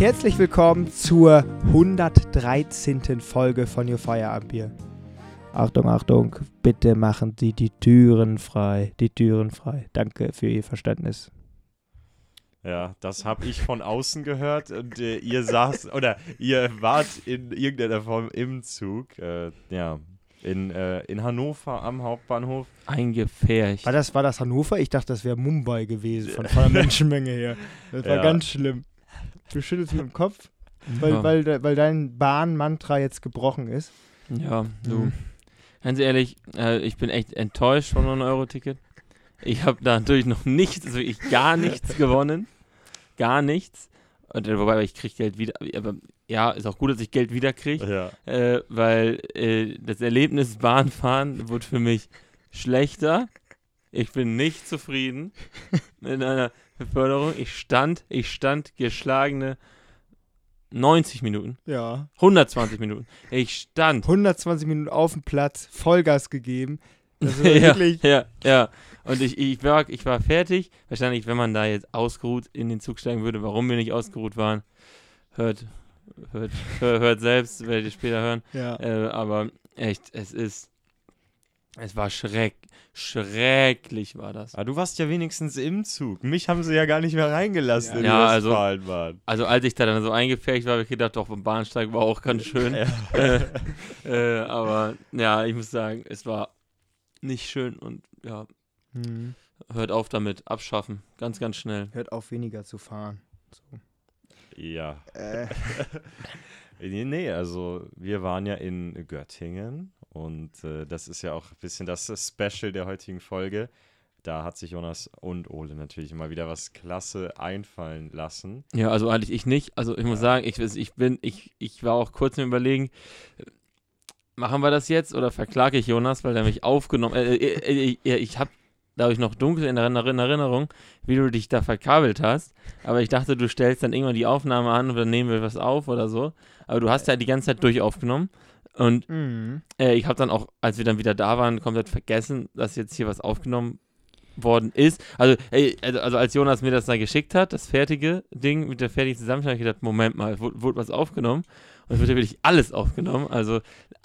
Herzlich willkommen zur 113. Folge von Your Feierabendbier. Achtung, Achtung, bitte machen Sie die Türen frei. Die Türen frei. Danke für Ihr Verständnis. Ja, das habe ich von außen gehört und äh, ihr saßt oder ihr wart in irgendeiner Form im Zug. Äh, ja, in, äh, in Hannover am Hauptbahnhof. Eingefärcht. War das, war das Hannover? Ich dachte, das wäre Mumbai gewesen, von, von der Menschenmenge her. Das war Ja. ganz schlimm. Du schüttelst mit dem Kopf, weil, ja. weil, weil dein Bahnmantra jetzt gebrochen ist. ja, du. Mhm. Ganz ehrlich, äh, ich bin echt enttäuscht von 9-Euro-Ticket. Ich habe da natürlich noch nichts, also ich gar nichts gewonnen. Gar nichts. Und, äh, wobei, ich kriege Geld wieder. Aber ja, ist auch gut, dass ich Geld wieder kriege. Ja. Äh, weil äh, das Erlebnis Bahnfahren wird für mich schlechter. Ich bin nicht zufrieden mit einer Beförderung. Ich stand, ich stand geschlagene 90 Minuten. Ja. 120 Minuten. Ich stand. 120 Minuten auf dem Platz, Vollgas gegeben. Also ja, wirklich. ja, ja. Und ich, ich, war, ich war fertig. Wahrscheinlich, wenn man da jetzt ausgeruht in den Zug steigen würde, warum wir nicht ausgeruht waren, hört, hört, hört, hört selbst, werdet ihr später hören. Ja. Äh, aber echt, es ist. Es war schreck, schrecklich war das. Ah, du warst ja wenigstens im Zug. Mich haben sie ja gar nicht mehr reingelassen in Ja, also- Westfalenbahn. Also als ich da dann so eingefärbt war, habe ich gedacht, doch, beim Bahnsteig war auch ganz schön. Ja. äh, äh, aber ja, ich muss sagen, es war nicht schön und ja, Hm. hört auf damit, abschaffen, ganz, ganz schnell. Hört auf, weniger zu fahren. So. ja. Äh, Nee, nee, also wir waren ja in Göttingen und äh, das ist ja auch ein bisschen das Special der heutigen Folge. Da hat sich Jonas und Ole natürlich immer wieder was klasse einfallen lassen. Ja, also eigentlich ich nicht. Also ich muss sagen, ich, ich bin, ich, ich war auch kurz im Überlegen, äh, machen wir das jetzt oder verklage ich Jonas, weil er mich aufgenommen, äh, äh, äh, ich habe dadurch noch dunkel in Erinner- in Erinnerung, wie du dich da verkabelt hast. Aber ich dachte, du stellst dann irgendwann die Aufnahme an oder nehmen wir was auf oder so. Aber du hast ja die ganze Zeit durch aufgenommen. Und mhm. äh, ich habe dann auch, als wir dann wieder da waren, komplett vergessen, dass jetzt hier was aufgenommen worden ist. Also, ey, also, also als Jonas mir das da geschickt hat, das fertige Ding mit der fertigen Zusammenstellung, habe ich gedacht, Moment mal, wurde, wurde was aufgenommen? Und es wird ja wirklich alles aufgenommen. Also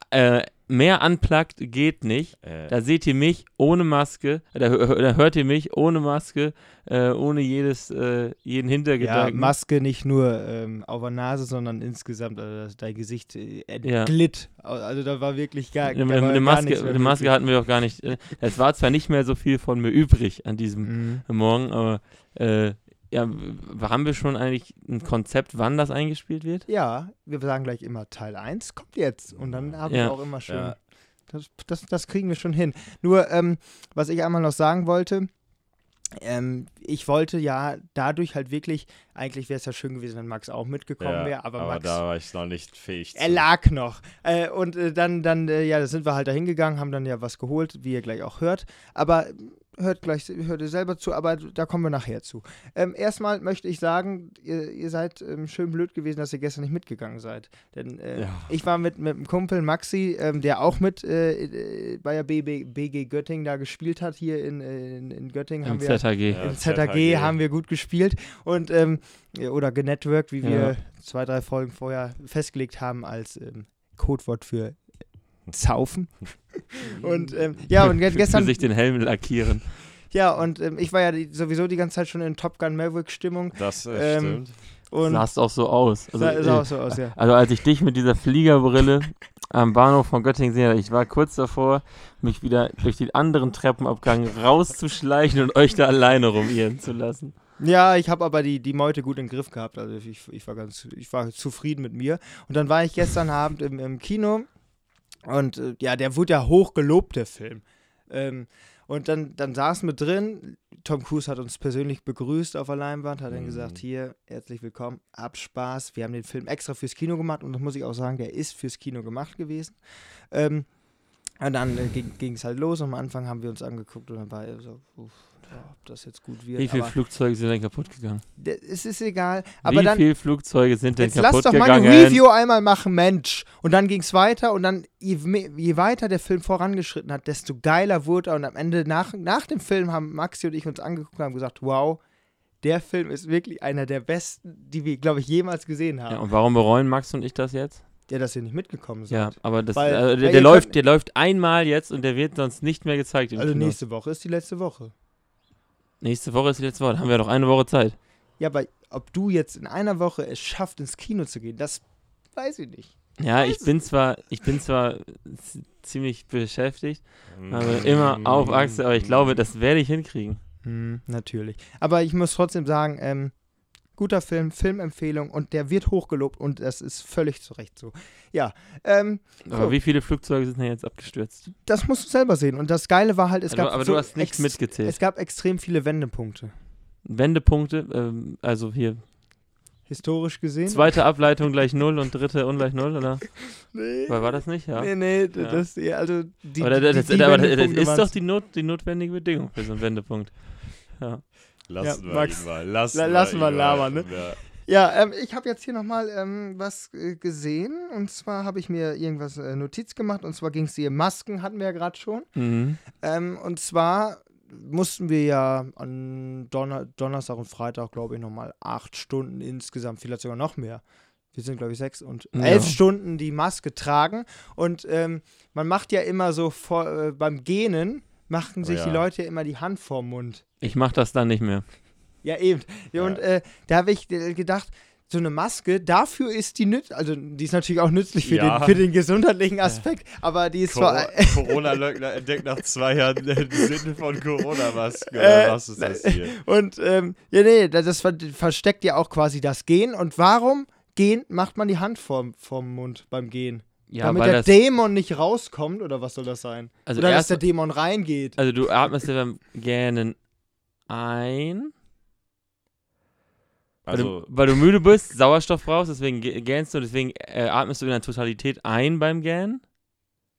äh, mehr unplugged geht nicht. Äh, Da seht ihr mich ohne Maske, da, da hört ihr mich ohne Maske, äh, ohne jedes, äh, jeden Ja, Hintergedanken. Maske nicht nur ähm, auf der Nase, sondern insgesamt, also dein Gesicht äh, Ja. entglitt. Also da war wirklich gar, da war eine, gar Maske, nichts eine Maske hatten wir auch gar nicht. äh, Es war zwar nicht mehr so viel von mir übrig an diesem Mhm. Morgen, aber äh, ja, haben wir schon eigentlich ein Konzept, wann das eingespielt wird? Ja, wir sagen gleich immer Teil 1 kommt jetzt und dann haben Ja. wir auch immer schön. Ja. Das, das, das kriegen wir schon hin. Nur, ähm, was ich einmal noch sagen wollte, ähm, ich wollte ja dadurch halt wirklich, eigentlich wäre es ja schön gewesen, wenn Max auch mitgekommen ja, wäre, aber, aber Max, da war ich noch nicht fähig. er zu. lag noch. Äh, und äh, dann, dann äh, ja, da sind wir halt da hingegangen, haben dann ja was geholt, wie ihr gleich auch hört. Aber hört gleich, hört ihr selber zu, aber da kommen wir nachher zu. Ähm, erstmal möchte ich sagen, ihr, ihr seid ähm, schön blöd gewesen, dass ihr gestern nicht mitgegangen seid. Denn äh, Ja. ich war mit, mit einem Kumpel Maxi, ähm, der auch mit äh, bei der BB, BG Göttingen da gespielt hat, hier in, in, in Göttingen. Im haben wir, ZHG. Ja. im ZHG. ZAG haben wir gut gespielt und ähm, oder genetworked, wie Ja. wir zwei, drei Folgen vorher festgelegt haben als ähm, Codewort für Zaufen. und ähm, ja, und ge- Für gestern, sich den Helm lackieren. ja, und ähm, ich war ja die, sowieso die ganze Zeit schon in Top Gun Maverick Stimmung Das äh, Ähm, stimmt. und Sahst auch so aus. Also, sah, sah auch so aus, ja. Also als ich dich mit dieser Fliegerbrille am Bahnhof von Göttingen sehe, ich war kurz davor, mich wieder durch den anderen Treppenabgang rauszuschleichen und euch da alleine rumirren zu lassen. Ja, ich habe aber die, die Meute gut im Griff gehabt. Also ich, ich war ganz, ich war zufrieden mit mir. Und dann war ich gestern Abend im, im Kino und äh, ja, der wurde ja hoch gelobt, der Film. Ähm, und dann, dann saßen wir drin. Tom Cruise hat uns persönlich begrüßt auf der Leinwand, hat dann Mhm. gesagt, hier, herzlich willkommen, hab Spaß. Wir haben den Film extra fürs Kino gemacht und das muss ich auch sagen, der ist fürs Kino gemacht gewesen. Ähm, und dann äh, ging es halt los. Am Anfang haben wir uns angeguckt und dann war er so, uff, ob das jetzt gut wird. Wie viele Flugzeuge sind denn kaputt gegangen? es ist egal. Aber Wie dann, viele Flugzeuge sind denn jetzt lass kaputt doch mal gegangen? eine Review einmal machen, Mensch. Und dann ging es weiter und dann, je, je weiter der Film vorangeschritten hat, desto geiler wurde er. Und am Ende, nach, nach dem Film, haben Maxi und ich uns angeguckt und haben gesagt, wow, der Film ist wirklich einer der besten, die wir, glaube ich, jemals gesehen haben. Ja, und warum bereuen Max und ich das jetzt? Ja, dass ihr nicht mitgekommen seid. Ja, aber das, Weil- weil der, der, läuft, der läuft einmal jetzt und der wird sonst nicht mehr gezeigt im Also Kino. nächste Woche ist die letzte Woche. Nächste Woche ist die letzte Woche, da haben wir doch eine Woche Zeit. Ja, aber ob du jetzt in einer Woche es schafft, ins Kino zu gehen, das weiß ich nicht. Ja, ich bin zwar, ich bin zwar ziemlich beschäftigt, aber Mm. immer auf Achse, aber ich glaube, das werde ich hinkriegen. Hm, natürlich. Aber ich muss trotzdem sagen, ähm, guter Film, Filmempfehlung und der wird hochgelobt und das ist völlig zu Recht so. Ja, ähm, Aber So. wie viele Flugzeuge sind denn jetzt abgestürzt? das musst du selber sehen. Und das Geile war halt, es Also, gab aber so du hast nicht mitgezählt. Es gab extrem viele Wendepunkte. Wendepunkte, ähm, also hier Historisch gesehen. zweite Ableitung gleich null und dritte ungleich null, oder? Nee. War, war das nicht? Ja. Nee, nee, Ja. das, also die, aber das, das, die, die aber das, das Wendepunkte ist doch die, Not, die notwendige Bedingung für so einen Wendepunkt. Ja. Lassen Ja, wir Max, ihn mal. Lassen, la- lassen wir labern, ne? Ja. Ja, ähm, ich habe jetzt hier nochmal ähm, was äh, gesehen. Und zwar habe ich mir irgendwas äh, Notiz gemacht. Und zwar ging es hier Masken, hatten wir ja gerade schon. Mhm. Ähm, und zwar mussten wir ja an Donner Donnerstag und Freitag, glaube ich, nochmal acht Stunden insgesamt, vielleicht sogar noch mehr. Wir sind, glaube ich, sechs und Ja. elf Stunden die Maske tragen. Und ähm, man macht ja immer so vor, äh, beim Gähnen, machten Oh sich die ja. Leute ja immer die Hand vorm Mund. Ich mach das dann nicht mehr. Ja, eben. Und äh, da habe ich äh, gedacht, so eine Maske, dafür ist die nützlich, also die ist natürlich auch nützlich für, Ja. den, für den gesundheitlichen Aspekt, aber die ist zwar. Cor- Corona-Leugner entdeckt nach zwei Jahren den Sinn von Corona-Masken. Äh, was ist das hier? Und ähm, ja, nee, das das ver versteckt ja auch quasi das Gehen. Und warum gehen, macht man die Hand vorm, vorm Mund beim Gehen? Ja, Damit weil der das. Dämon nicht rauskommt, oder was soll das sein? Also oder dass erst, der Dämon reingeht. also du atmest ja beim Gähnen ein, weil, Also, du, weil du müde bist, Sauerstoff brauchst, deswegen gä- gähnst du, deswegen äh, atmest du in der Totalität ein beim Gähnen.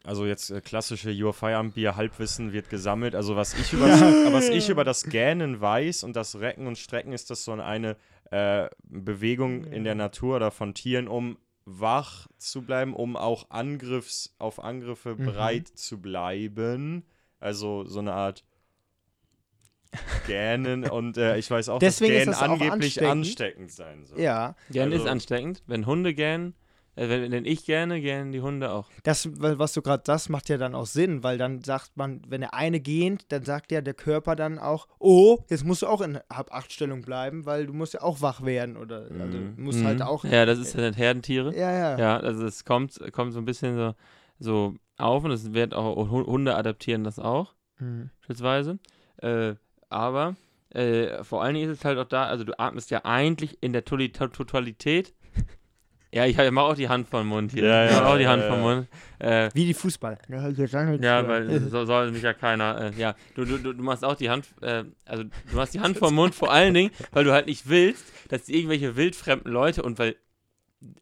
also jetzt äh, klassische Your Feierabendbier Halbwissen wird gesammelt. Also was ich, über das, was ich über das Gähnen weiß und das Recken und Strecken ist das so eine äh, Bewegung in der Natur oder von Tieren, um wach zu bleiben, um auch Angriffs, auf Angriffe Mhm. bereit zu bleiben. Also so eine Art Gähnen und äh, ich weiß auch, Deswegen ist dass das Gähnen auch angeblich ansteckend. ansteckend sein soll. Ja, Gähnen ist Also- ansteckend. Wenn Hunde gähnen, äh, wenn, wenn ich gähne, gähnen die Hunde auch. das, weil- was du gerade sagst, macht ja dann auch Sinn, weil dann sagt man, wenn der eine gähnt, dann sagt ja der Körper dann auch, oh, jetzt musst du auch in Hab-Acht-Stellung bleiben, weil du musst ja auch wach werden oder also, Mhm. du musst halt Mhm. auch. Ja, das ist halt Herdentiere. Ja, ja. Ja, also es kommt, kommt so ein bisschen so, so auf und es wird auch, Hu- Hunde adaptieren das auch, Mhm. beispielsweise. Äh, aber äh, vor allen Dingen ist es halt auch da, also du atmest ja eigentlich in der Toli- To- Totalität. Ja, ich mache auch die Hand vom Mund hier. Ja, ich mach ja, auch die ja, Hand ja. vom Mund. Äh, Wie die Fußball. Ja, ja, jetzt, weil so soll mich ja keiner. Äh, ja, du, du, du du machst auch die Hand, äh, also du machst die Hand vom Mund vor allen Dingen, weil du halt nicht willst, dass irgendwelche wildfremden Leute und weil,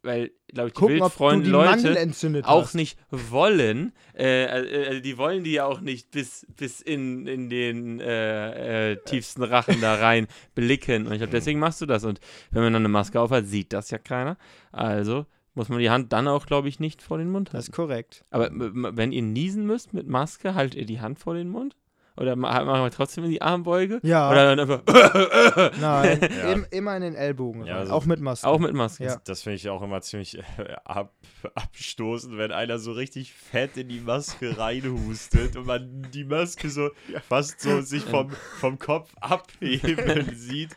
weil glaube ich, die gucken, Mandel Leute entzündet auch hast. nicht wollen, äh, äh, also die wollen die ja auch nicht bis, bis in, in den äh, äh, tiefsten Rachen da rein blicken. Und ich glaube, deswegen machst du das. Und wenn man dann eine Maske auf hat, sieht das ja keiner. Also muss man die Hand dann auch, glaube ich, nicht vor den Mund Das halten. ist korrekt. Aber wenn ihr niesen müsst mit Maske, haltet ihr die Hand vor den Mund? Oder ma- machen wir trotzdem in die Armbeuge? Ja. Oder dann einfach Nein, Ja. im, immer in den Ellbogen. Ja, rein, also auch mit Maske. auch mit Maske? Ja. Das finde ich auch immer ziemlich äh, ab, abstoßend, wenn einer so richtig fett in die Maske reinhustet und man die Maske so fast so sich vom, vom Kopf abheben sieht.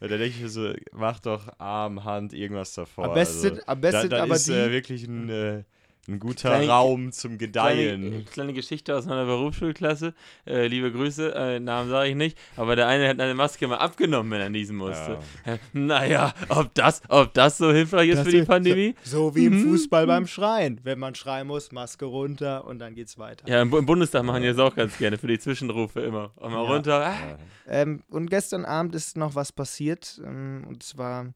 Und dann denke ich mir so, mach doch Arm, Hand, irgendwas davor. am besten, also, am besten da, da aber ist die. äh, wirklich ein, äh, ein guter Kleine- Raum zum Kleine, Gedeihen. kleine Geschichte aus meiner Berufsschulklasse. Äh, liebe Grüße, äh, Namen sage ich nicht. Aber der eine hat eine Maske mal abgenommen, wenn er niesen musste. Ja. Äh, naja, ob das, ob das so hilfreich ist Das für die ist- Pandemie? so wie im Mhm. Fußball beim Schreien. Wenn man schreien muss, Maske runter und dann geht's weiter. Ja, im, im Bundestag machen die das auch ganz gerne für die Zwischenrufe immer. Und mal Ja. runter. Ah. Ja. Ähm, und gestern Abend ist noch was passiert. Ähm, und zwar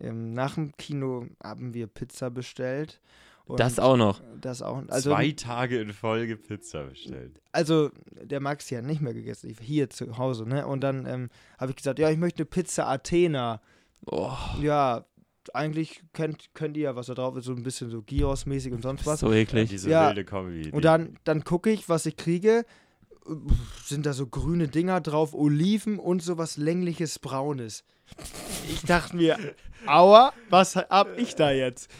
ähm, nach dem Kino haben wir Pizza bestellt. Und Das auch noch. Das auch. Also, Zwei Tage in Folge Pizza bestellt. also der Maxi hat nicht mehr gegessen. Ich, hier zu Hause, ne? Und dann ähm, habe ich gesagt, ja, ich möchte eine Pizza Athena. Oh, Ja, eigentlich könnt, könnt ihr ja, was da drauf ist, so ein bisschen so Gyros-mäßig und sonst was. so Ja, eklig. diese Ja. wilde Kombi. Und dann, dann gucke ich, was ich kriege. sind da so grüne Dinger drauf, Oliven und sowas längliches Braunes. Ich dachte mir, aua, was hab ich da jetzt?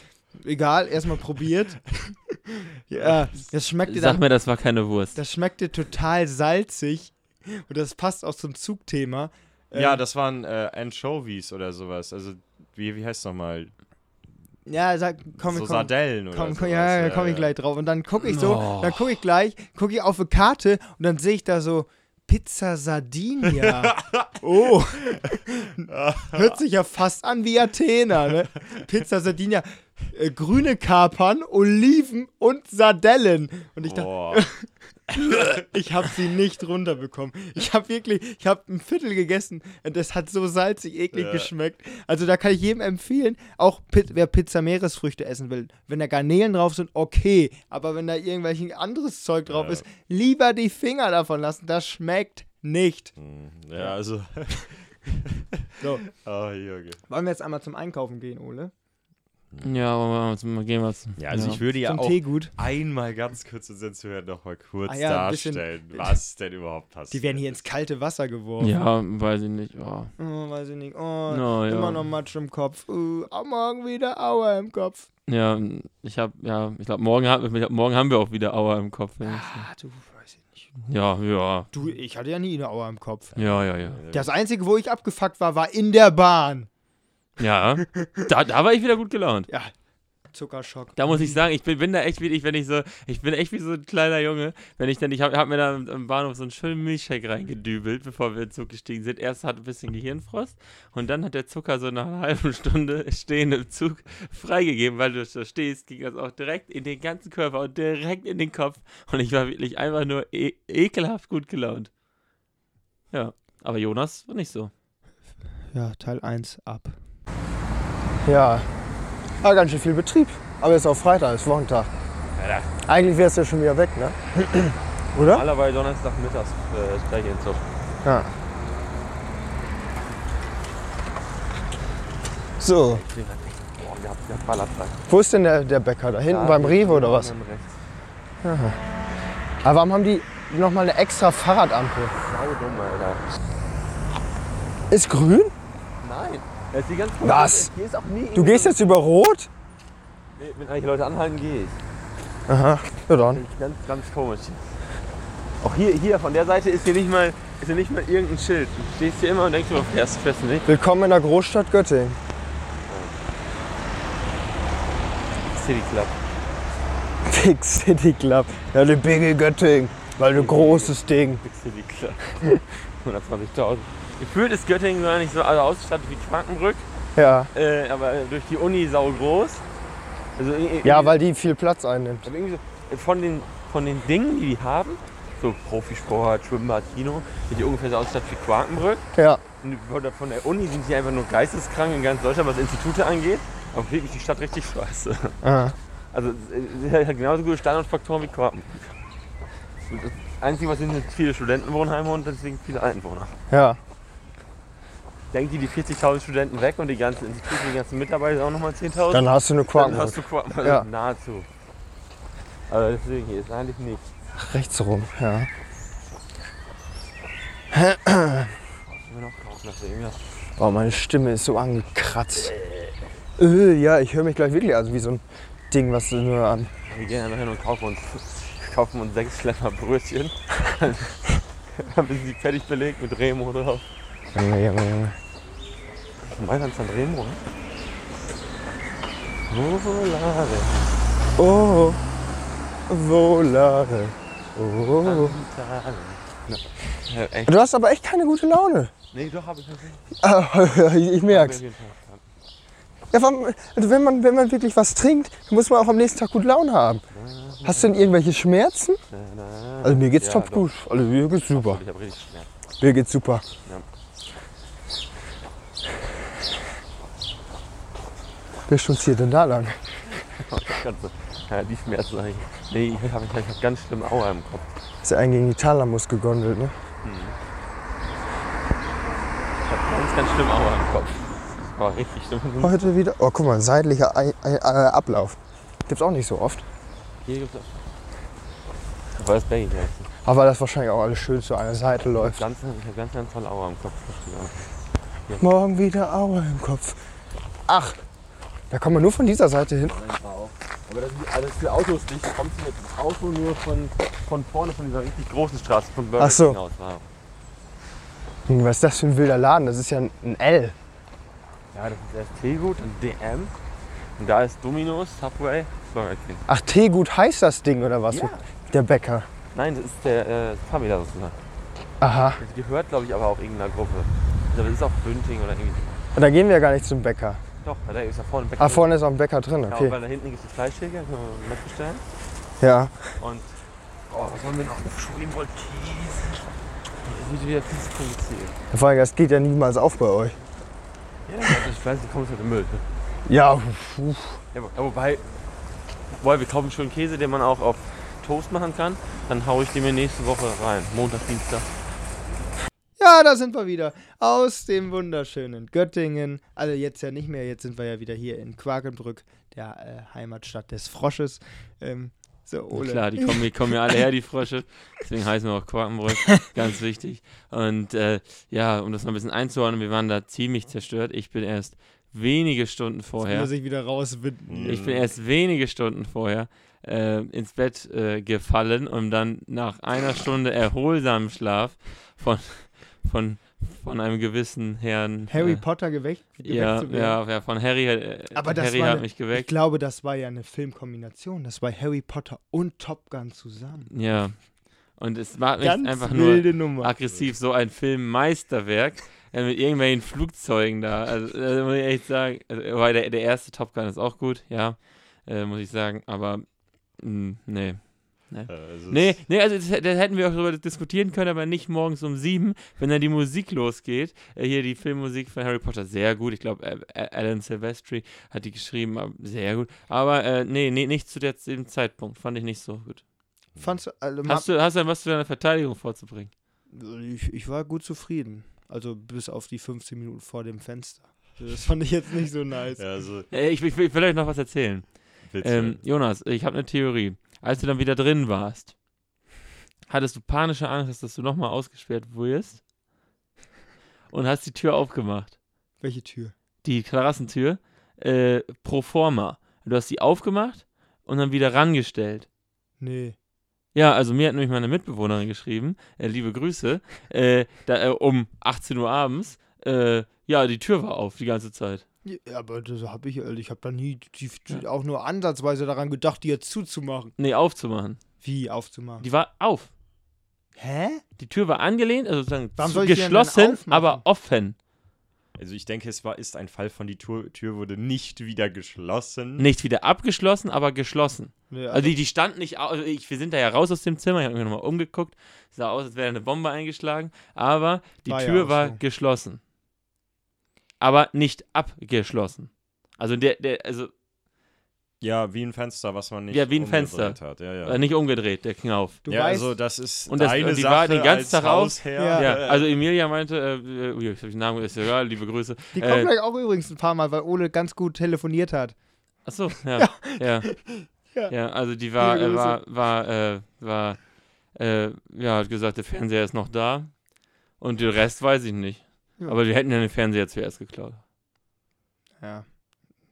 Egal, erstmal probiert. ja, das schmeckte Sag dann, mir, das war keine Wurst. das schmeckte total salzig und das passt auch zum Zugthema. Ja, Ähm, das waren äh, Anchovies oder sowas. Also, wie, wie heißt es nochmal? Ja, sag, komm, so komm, Sardellen oder Komm, sowas. komm, ja, ja, komm ich gleich drauf. Und dann gucke ich so, Oh. dann gucke ich gleich, gucke ich auf eine Karte und dann sehe ich da so Pizza Sardinia. oh. Hört sich ja fast an wie Athena, ne? Pizza Sardinia. Äh, grüne Kapern, Oliven und Sardellen. Und ich dachte, Boah. ich habe sie nicht runterbekommen. Ich habe wirklich, ich habe ein Viertel gegessen und das hat so salzig, eklig Ja. geschmeckt. Also da kann ich jedem empfehlen, auch wer Pizza Meeresfrüchte essen will, wenn da Garnelen drauf sind, okay. Aber wenn da irgendwelchen anderes Zeug drauf Ja. ist, lieber die Finger davon lassen. Das schmeckt nicht. Hm, ja, also. So, oh, wollen wir jetzt einmal zum Einkaufen gehen, Ole? Ja, aber wir mal gehen was. Ja, also ich würde ja zum auch Teegut. einmal ganz kurz Zuhörern noch mal kurz Ah ja, bisschen- darstellen, was denn überhaupt passiert. Die werden hier ins kalte Wasser geworfen. Ja, weiß ich nicht. Oh. Oh, weiß ich nicht. Oh, No, immer ja. noch Matsch im Kopf. Uh, am Morgen wieder Aua im Kopf. Ja, ich hab, ja, ich glaube, morgen, hab- morgen haben wir auch wieder Aua im Kopf. Ah, du, weiß ich nicht. Ja, ja. Du, ich hatte ja nie eine Aua im Kopf. Ja, ja, ja. Das Einzige, wo ich abgefuckt war, war in der Bahn. Ja, da, da war ich wieder gut gelaunt. Ja, Zuckerschock. Da muss ich sagen, ich bin, bin da echt wie ich, wenn ich so, ich bin echt wie so ein kleiner Junge, wenn ich dann, ich habe hab mir da am Bahnhof so einen schönen Milchshake reingedübelt, bevor wir in den Zug gestiegen sind. Erst hat ein bisschen Gehirnfrost und dann hat der Zucker so nach einer halben Stunde stehen im Zug freigegeben, weil du da stehst, ging das auch direkt in den ganzen Körper und direkt in den Kopf und ich war wirklich einfach nur e ekelhaft gut gelaunt. Ja, aber Jonas war nicht so. Ja, Teil 1 ab. Ja, war ganz schön viel Betrieb. Aber jetzt auch Freitag, ist Wochentag. Eigentlich wärst du ja schon wieder weg, ne? Oder? Normalerweise Donnerstagmittags äh, ist gleich in Zug. Ja. So, Boah, wir haben ja ballerfrei. wo ist denn der, der Bäcker? Da hinten beim Rewe oder was? Aber warum haben die nochmal eine extra Fahrradampel? dumm, Alter. Ist grün? Nein. Das ist die ganz Was? Du gehst jetzt über Rot? Wenn eigentlich Leute anhalten, gehe ich. Aha, ja dann. Ganz, ganz komisch. Auch hier, hier von der Seite ist hier nicht mal, ist hier nicht mal irgendein Schild. Du stehst hier immer und denkst, du fährst, fährst du nicht. Willkommen in der Großstadt Göttingen. City Club. Big City Club. Ja, die Biggie Göttingen. Weil ein großes Ding. Big City Club. 120.000. Gefühlt ist Göttingen gar nicht so also ausgestattet wie Quakenbrück, Ja. äh, aber durch die Uni sau groß. Also Ja, weil die viel Platz einnimmt. Aber irgendwie so, von, den, von den Dingen, die die haben, so Profisport, Schwimmbad, Kino, sind die ungefähr so ausgestattet wie Quakenbrück. Ja. Und von der- Uni sind die einfach nur geisteskrank in ganz Deutschland, was Institute angeht. Aber wirklich die Stadt richtig scheiße. Aha. Also sie hat genauso gute Standardfaktoren wie Quakenbrück. Das Einzige, was sind, sind viele Studentenwohnheime und deswegen viele Einwohner. Ja. Denkt die die 40.000 Studenten weg und die ganzen Institute, die ganzen Mitarbeiter auch nochmal 10.000? Dann hast du eine Dann Quakenbrück. hast du Quakenbrück. Ja. Nahezu. Aber deswegen hier ist eigentlich nichts. Rechts rum, ja. Boah, meine Stimme ist so angekratzt. Äh, ja, ich höre mich gleich wirklich also wie so ein Ding, was du nur an. Wir gehen einfach hin und kaufen uns, kaufen uns sechs Schlemmer Brötchen. Dann sind sie fertig belegt mit Remo drauf. Junge, Junge, Junge. Mailand San Remo, ne? Volare. Oh, Volare. Oh. Ja, echt. Du hast aber echt keine gute Laune. Nee, doch, hab ich nicht. Ah, ich merk's. Ja, also wenn, man, wenn man wirklich was trinkt, muss man auch am nächsten Tag gute Laune haben. Hast du denn irgendwelche Schmerzen? Also mir geht's Ja, top doch. gut. Also mir geht's super. Ich hab richtig Schmerz. Mir geht's super. Ja. Wer stolziert denn da lang? So. Ja, die Schmerzen eigentlich. Nee, ich hab, ich hab ganz schlimm Aua im Kopf. Ist ja einen gegen die Thalamus gegondelt, ne? Ich hab ganz, ganz schlimm Aua im Kopf. Das war richtig schlimm. Heute wieder. Oh, guck mal, seitlicher Ei- Ei- äh, Ablauf. Gibt's auch nicht so oft. Hier gibt's auch. Weil es Baggy heißt. Aber das wahrscheinlich auch alles schön zu einer Seite läuft. Ganz, ich habe ganz, ganz tolle Aua im Kopf. Morgen wieder Aue im Kopf. Ach, da kommt man nur von dieser Seite hin. Aber das ist alles für Autos nicht. Du kommst mit dem Auto nur von, von vorne, von dieser richtig großen Straße, von Burger Ach so. King aus. Wow. Hm, Was ist das für ein wilder Laden? Das ist ja ein- L. Ja, das ist erst Teegut und DM. Und da ist Domino's, Subway, Burger King. Ach, Teegut heißt das Ding oder was? Ja. Der Bäcker. Nein, das ist der äh, Famila sozusagen. Aha. Das gehört, glaube ich, aber auch irgendeiner Gruppe. Das ist auch Bünding oder irgendwie. Und da gehen wir ja gar nicht zum Bäcker. Doch, da ist ja vorne ein Ah, vorne ist auch ein Bäcker drin, Ja, und okay. weil da hinten gibt es die Fleischtheke, können wir mit bestellen. Ja. Und, oh, was wollen wir noch? Schwimmball, Käse. Das wird wieder viel zu kompliziert. Vor allem, das geht ja niemals auf bei euch. Ja, dann, ich weiß nicht, kommt halt im Müll. Ne? Ja. Ja, wo- ja, wobei, wobei, wir kaufen schon Käse, den man auch auf Toast machen kann. Dann haue ich den mir nächste Woche rein. Montag, Dienstag. Ja, da sind wir wieder. Aus dem wunderschönen Göttingen. Also jetzt ja nicht mehr, jetzt sind wir ja wieder hier in Quakenbrück, der äh, Heimatstadt des Frosches. Ähm, so, Ole. Klar, die kommen, die kommen ja alle her, die Frösche. Deswegen heißen wir auch Quakenbrück. Ganz wichtig. Und äh, ja, um das mal ein bisschen einzuordnen, wir waren da ziemlich zerstört. Ich bin erst wenige Stunden vorher. muss ich wieder rauswinden. Ich bin erst wenige Stunden vorher äh, ins Bett äh, gefallen, um dann nach einer Stunde erholsamem Schlaf von, von, von einem gewissen Herrn. Harry äh, Potter geweckt, geweckt ja, zu werden. ja, von Harry. Äh, Aber das Harry war hat eine- mich Ich geweckt. glaube, das war ja eine Filmkombination. Das war Harry Potter und Top Gun zusammen. Ja. Und es war Ganz einfach nur Nummer. aggressiv so ein Filmmeisterwerk äh, mit irgendwelchen Flugzeugen da. Also, äh, muss ich echt sagen. Also, wobei der, der erste Top Gun ist auch gut, ja, äh, muss ich sagen. Aber mh, nee. Also Nee, nee, also das, das hätten wir auch darüber diskutieren können, aber nicht morgens um sieben, wenn dann die Musik losgeht. Äh, hier die Filmmusik von Harry Potter, sehr gut. Ich glaube, äh, Alan Silvestri hat die geschrieben, aber sehr gut. Aber äh, nee, nee, nicht zu der, dem Zeitpunkt. Fand ich nicht so gut. Fandst du, also, Hast du, hast du was zu deiner Verteidigung vorzubringen? ich, ich war gut zufrieden. Also bis auf die 15 Minuten vor dem Fenster. Das fand ich jetzt nicht so nice. ja, also, Äh, ich, ich, will- ich will euch noch was erzählen. Ähm, Jonas, ich habe eine Theorie. Als du dann wieder drin warst, hattest du panische Angst, dass du nochmal ausgesperrt wirst und hast die Tür aufgemacht. Welche Tür? Die Terrassentür, äh, pro forma. Du hast die aufgemacht und dann wieder rangestellt. Nee. Ja, also mir hat nämlich meine Mitbewohnerin geschrieben, äh, liebe Grüße, äh, da, äh, um 18 Uhr abends, äh, ja, die Tür war auf die ganze Zeit. Ja, aber das habe ich, also ich habe da nie die, die, Ja. auch nur ansatzweise daran gedacht, die jetzt zuzumachen. Nee, aufzumachen. Wie aufzumachen? Die war auf. Hä? Die Tür war angelehnt, also sozusagen Warum zu- geschlossen, aber offen. also ich denke, es war, ist ein Fall von die Tür, Tür wurde nicht wieder geschlossen. Nicht wieder abgeschlossen, aber geschlossen. Nee, Also die, die standen nicht, also ich, wir sind da ja raus aus dem Zimmer, ich habe mir nochmal umgeguckt, sah aus, als wäre eine Bombe eingeschlagen, aber die War ja Tür auch war so. geschlossen. Aber nicht abgeschlossen. Also der, der, also Ja, wie ein Fenster, was man nicht Ja, wie ein Fenster. hat. Ja, ja. äh, nicht umgedreht, der Knauf. du ja, weißt, also das ist Und das- deine und die Sache war den ganzen Tag. Hausherr. Ja. Ja, Äh, also Emilia meinte, äh, äh, ui, jetzt habe ich den Namen, ist ja egal, liebe Grüße. die äh, kommt gleich auch übrigens ein paar Mal, weil Ole ganz gut telefoniert hat. Achso, ja, ja. Ja. Ja, also die war, äh, war, war, äh, war, äh, ja, hat gesagt, der Fernseher ist noch da. Und den Rest weiß ich nicht. Ja. Aber wir hätten ja den Fernseher zuerst geklaut. Ja.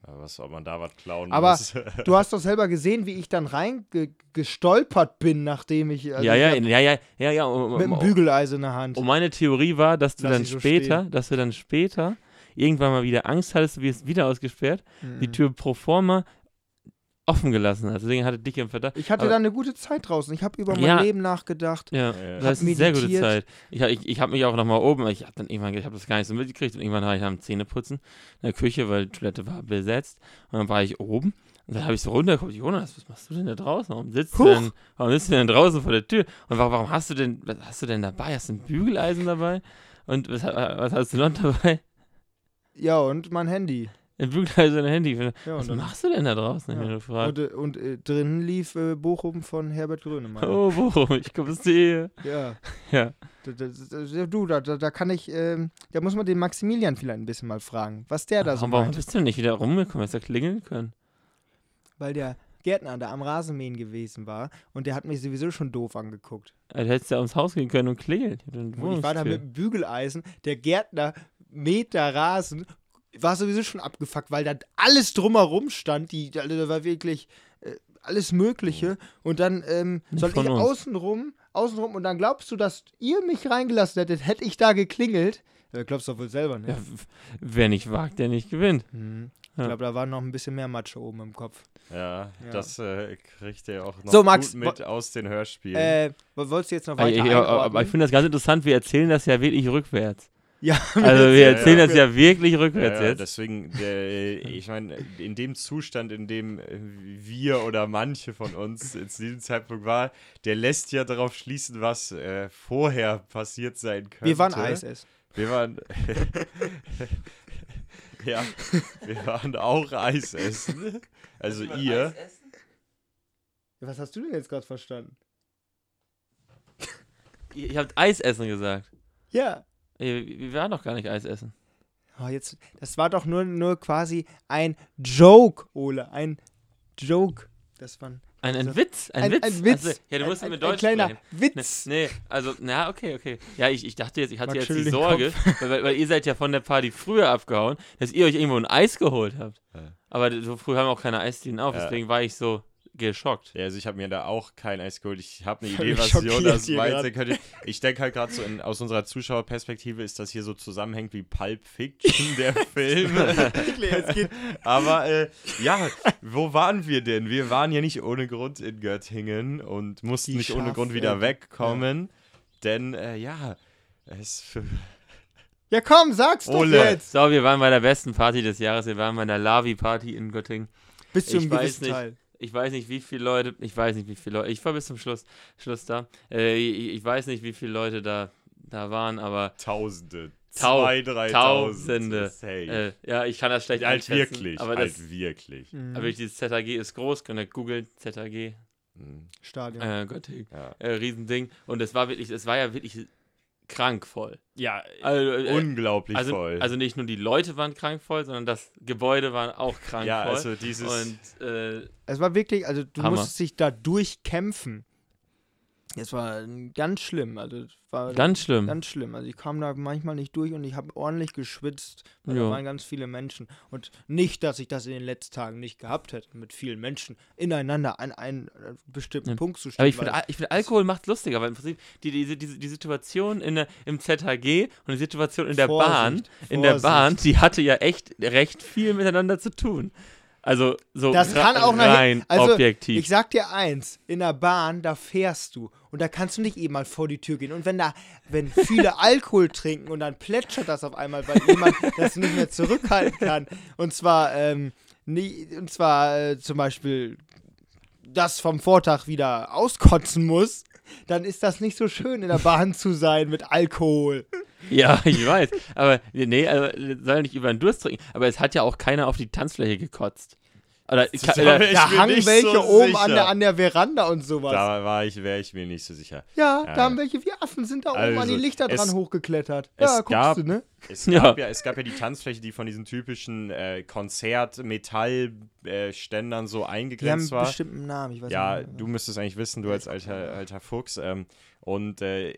Ja, was, ob man da was klauen Aber muss. Du hast doch selber gesehen, wie ich dann reingestolpert bin, nachdem ich. also ja, ich ja, ja, ja, ja, ja. Um, Mit einem um, Bügeleisen in der Hand. um meine Theorie war, dass du Lass dann so später, stehen. dass du dann später irgendwann mal wieder Angst hattest, du wirst wieder ausgesperrt, die Mhm. Tür pro forma offen gelassen hast. Deswegen hatte dich im Verdacht. Ich hatte aber- dann eine gute Zeit draußen. Ich habe über mein Ja. Leben nachgedacht. Ja. Ja. Das ist eine sehr gute. Zeit. Ich, ich, ich habe mich auch nochmal oben, ich habe dann irgendwann, ich habe das gar nicht so mitgekriegt und irgendwann war ich am Zähneputzen in der Küche, weil die Toilette war besetzt und dann war ich oben und dann habe ich so runtergeguckt, Jonas, was machst du denn da draußen? Warum sitzt du denn, warum sitzt du denn draußen vor der Tür? Und warum, warum hast du denn, was hast du denn dabei? Hast du ein Bügeleisen dabei? Und was, was hast du noch dabei? Ja, und mein Handy. Ein Bügeleisen und ein Handy. Ja, Was und, dann, machst du denn da draußen? Ja. gefragt. und, äh, und äh, drinnen lief äh, Bochum von Herbert Grönemeyer. Oh, Bochum, ich komme der Ehe. Ja. Ja. Da, da, du, da, da, kann ich, ähm, da muss man den Maximilian vielleicht ein bisschen mal fragen, was der da so Warum, warum meint. bist du denn nicht wieder rumgekommen? Hättest du klingeln können. Weil der, Gärtner da am Rasenmähen gewesen war und der hat mich sowieso schon doof angeguckt. Du hättest ja ums Haus gehen können und klingeln. Ich, und ich war da mit dem Bügeleisen, der Gärtner mäht da Rasen, war sowieso schon abgefuckt, weil da alles drumherum stand, die, also da war wirklich äh, alles Mögliche und dann ähm, soll ich außenrum, außenrum und dann glaubst du, dass ihr mich reingelassen hättet, hätte ich da geklingelt. Ja, glaubst du doch wohl selber, ne? Ja, wer nicht wagt, der nicht gewinnt. Mhm. Ich glaube, da war noch ein bisschen mehr Matsche oben im Kopf. Ja, ja. das äh, kriegt ihr auch noch so, Max, mit aus den Hörspielen. Äh, wolltest du jetzt noch weiter ja, Aber ich finde das ganz interessant, wir erzählen das ja wirklich rückwärts. Ja, also wir erzählen ja, das ja wirklich rückwärts ja, jetzt. Deswegen, der, ich meine, in dem Zustand, in dem wir oder manche von uns zu diesem Zeitpunkt war, der lässt ja darauf schließen, was äh, vorher passiert sein könnte. Wir waren Eis essen. Wir waren. ja, wir waren auch Eis essen. Also ihr. Was hast du denn jetzt gerade verstanden? Ihr, ihr habt Eis essen gesagt. Ja. Wir waren doch gar nicht Eis essen. Oh, jetzt, das war doch nur, nur quasi ein Joke, Ole. Ein Joke. Das war ein, ein, Witz, ein, ein Witz. Ein Witz. Also, ja, du musst ein, mit Deutsch ein kleiner sprechen. Witz. Nee, also, na, okay, okay. Ja, ich, ich dachte jetzt, ich hatte jetzt die Sorge, weil, weil, ihr seid ja von der Party früher abgehauen, dass ihr euch irgendwo ein Eis geholt habt. Ja. Aber so früh haben auch keine Eisdielen auf, ja. deswegen war ich so, geschockt. Ja, also ich habe mir da auch kein Eis geholt. Ich habe eine Idee, was Jonas meinte. Könnte. Ich denke halt gerade so in, aus unserer Zuschauerperspektive ist das hier so zusammenhängt wie Pulp Fiction, der Film. Aber äh, ja, wo waren wir denn? Wir waren ja nicht ohne Grund in Göttingen und mussten Die nicht ohne Grund wieder wegkommen. Ja. Denn äh, ja, es für ja, komm, sag's doch Ole. jetzt. So, wir waren bei der besten Party des Jahres. Wir waren bei der Lavi-Party in Göttingen. Bis zu einem gewissen Teil. Ich weiß nicht, wie viele Leute, ich weiß nicht, wie viele Leute, ich war bis zum Schluss, Schluss da. Äh, ich, ich, weiß nicht, wie viele Leute da, da waren, aber. Tausende. Tau Zwei, drei Tausende. Äh, ja, ich kann das schlecht halt einschätzen. Wirklich, aber halt das, wirklich. Mhm. Aber dieses ZAG ist groß, könnt ihr googeln, ZAG. Mhm. Stadion. Äh, Göttingen. Ja. Äh, Riesending. Und es war wirklich, es war ja wirklich krank voll. Ja, also, äh, unglaublich also, voll. Also nicht nur die Leute waren krank voll, sondern das Gebäude war auch krank ja, voll. Ja, also dieses. Und, äh, es war wirklich, also du Hammer. musstest dich da durchkämpfen. Es war ganz schlimm. Also war ganz schlimm. Ganz schlimm. Also ich kam da manchmal nicht durch und ich habe ordentlich geschwitzt. Weil da waren ganz viele Menschen. Und nicht, dass ich das in den letzten Tagen nicht gehabt hätte, mit vielen Menschen ineinander an einen äh, bestimmten ja. Punkt zu stehen. Aber ich finde, find, Alkohol macht es lustiger, weil im Prinzip die, die, die, die Situation in der, im ZHG und die Situation in der Vorsicht, Bahn, in Vorsicht. der Bahn, die hatte ja echt recht viel miteinander zu tun. Also so das kann auch rein also, objektiv. Ich sag dir eins, in der Bahn, da fährst du und da kannst du nicht eben mal vor die Tür gehen. Und wenn da, wenn viele Alkohol trinken und dann plätschert das auf einmal, weil jemand das nicht mehr zurückhalten kann. Und zwar, ähm, nie, und zwar äh, zum Beispiel das vom Vortag wieder auskotzen muss, dann ist das nicht so schön, in der Bahn zu sein mit Alkohol. Ja, ich weiß. Aber nee, also, soll nicht über den Durst trinken. Aber es hat ja auch keiner auf die Tanzfläche gekotzt. Oder, da, da, da hangen welche so oben an der, an der Veranda und sowas. Da war ich, wäre ich mir nicht so sicher. Ja, ja, da haben welche wie Affen sind da also, oben an die Lichter dran es, hochgeklettert. Ja, guckst gab, du, ne? Es gab, ja. ja. es gab ja die Tanzfläche, die von diesen typischen äh, Konzert-Metall-Ständern so eingegrenzt die haben war. einen bestimmten Namen, ich weiß ja, nicht. Ja, du müsstest eigentlich wissen, du als alter, alter Fuchs. Ähm, und äh,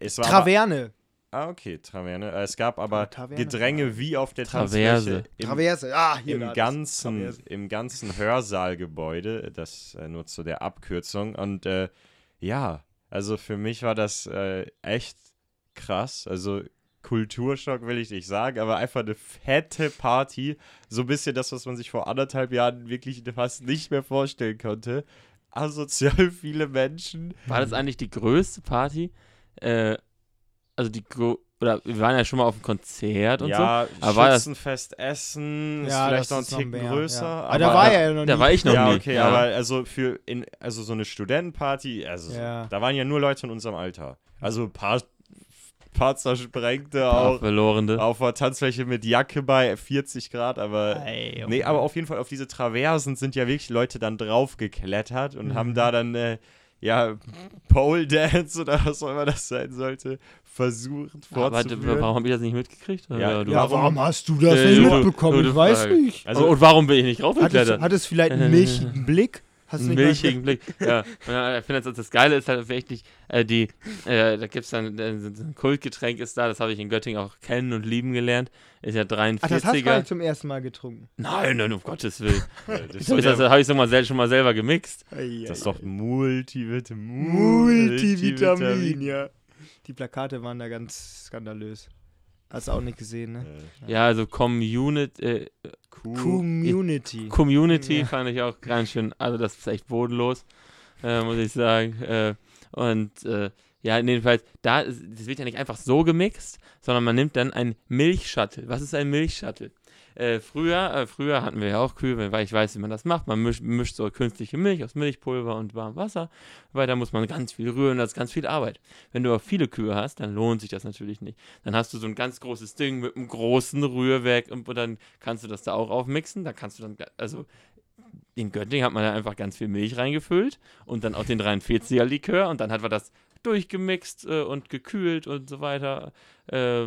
es war. Traverne. Ah, okay, Traverne. Äh, es gab aber Taverne, Gedränge wie auf der Traverse. Im, Traverse, ah, hier im ganzen, im ganzen Hörsaalgebäude, das äh, nur zu der Abkürzung. Und äh, ja, also für mich war das äh, echt krass. Also Kulturschock will ich nicht sagen, aber einfach eine fette Party. So ein bisschen das, was man sich vor anderthalb Jahren wirklich fast nicht mehr vorstellen konnte. Asozial viele Menschen. War das eigentlich die größte Party? Äh, also die oder wir waren ja schon mal auf dem Konzert und ja, so. Aber Schützenfest Essen ist ja, vielleicht noch ein Tick größer. Ja. Aber, aber, da war ja noch nie. Da war ich noch ja, nie. Okay, ja, aber also für in, also so eine Studentenparty, also ja. da waren ja nur Leute in unserem Alter. Also ein paar, paar zersprengte auch verlorene. auf der Tanzfläche mit Jacke bei 40 Grad, aber hey, nee, aber auf jeden Fall auf diese Traversen sind ja wirklich Leute dann drauf geklettert und mhm. haben da dann äh, ja, Pole Dance oder was auch immer das sein sollte, versucht fortzuführen. Aber warum habe ich das nicht mitgekriegt? Ja, ja, ja warum hast du das äh, nicht mitbekommen? Ich weiß nicht. Also, und warum bin ich nicht raufgeklettert? Hat es vielleicht mich, einen Blick? Hast einen milchigen Blick. Ja, und ich finde, das, das Geile ist halt wirklich, äh, die, äh, da gibt es dann, äh, so ein Kultgetränk ist da, das habe ich in Göttingen auch kennen und lieben gelernt. Ist ja Ach, das hast du 43er. eigentlich zum ersten Mal getrunken. Nein, nein, um Gottes Willen. Ja, das doch ist das habe ich so mal sel schon mal selber gemixt. das ist doch Multivitamin. Multivitamin, ja. Die Plakate waren da ganz skandalös. Hast du auch nicht gesehen, ne? Ja, also Community, äh, Community. Community Ja. fand ich auch ganz schön, also das ist echt bodenlos, äh, muss ich sagen. Äh, und äh, ja, jedenfalls, da, ist- das wird ja nicht einfach so gemixt, sondern man nimmt dann ein Milchshuttle. Was ist ein Milchshuttle? Äh, früher, äh, früher hatten wir ja auch Kühe, weil ich weiß, wie man das macht. Man mischt, mischt so künstliche Milch aus Milchpulver und warmem Wasser, weil da muss man ganz viel rühren, das ist ganz viel Arbeit. Wenn du aber viele Kühe hast, dann lohnt sich das natürlich nicht. Dann hast du so ein ganz großes Ding mit einem großen Rührwerk und, und dann kannst du das da auch aufmixen. Da kannst du dann, also in Göttingen hat man da einfach ganz viel Milch reingefüllt und dann auch den 43er Likör und dann hat man das durchgemixt äh, und gekühlt und so weiter. Äh,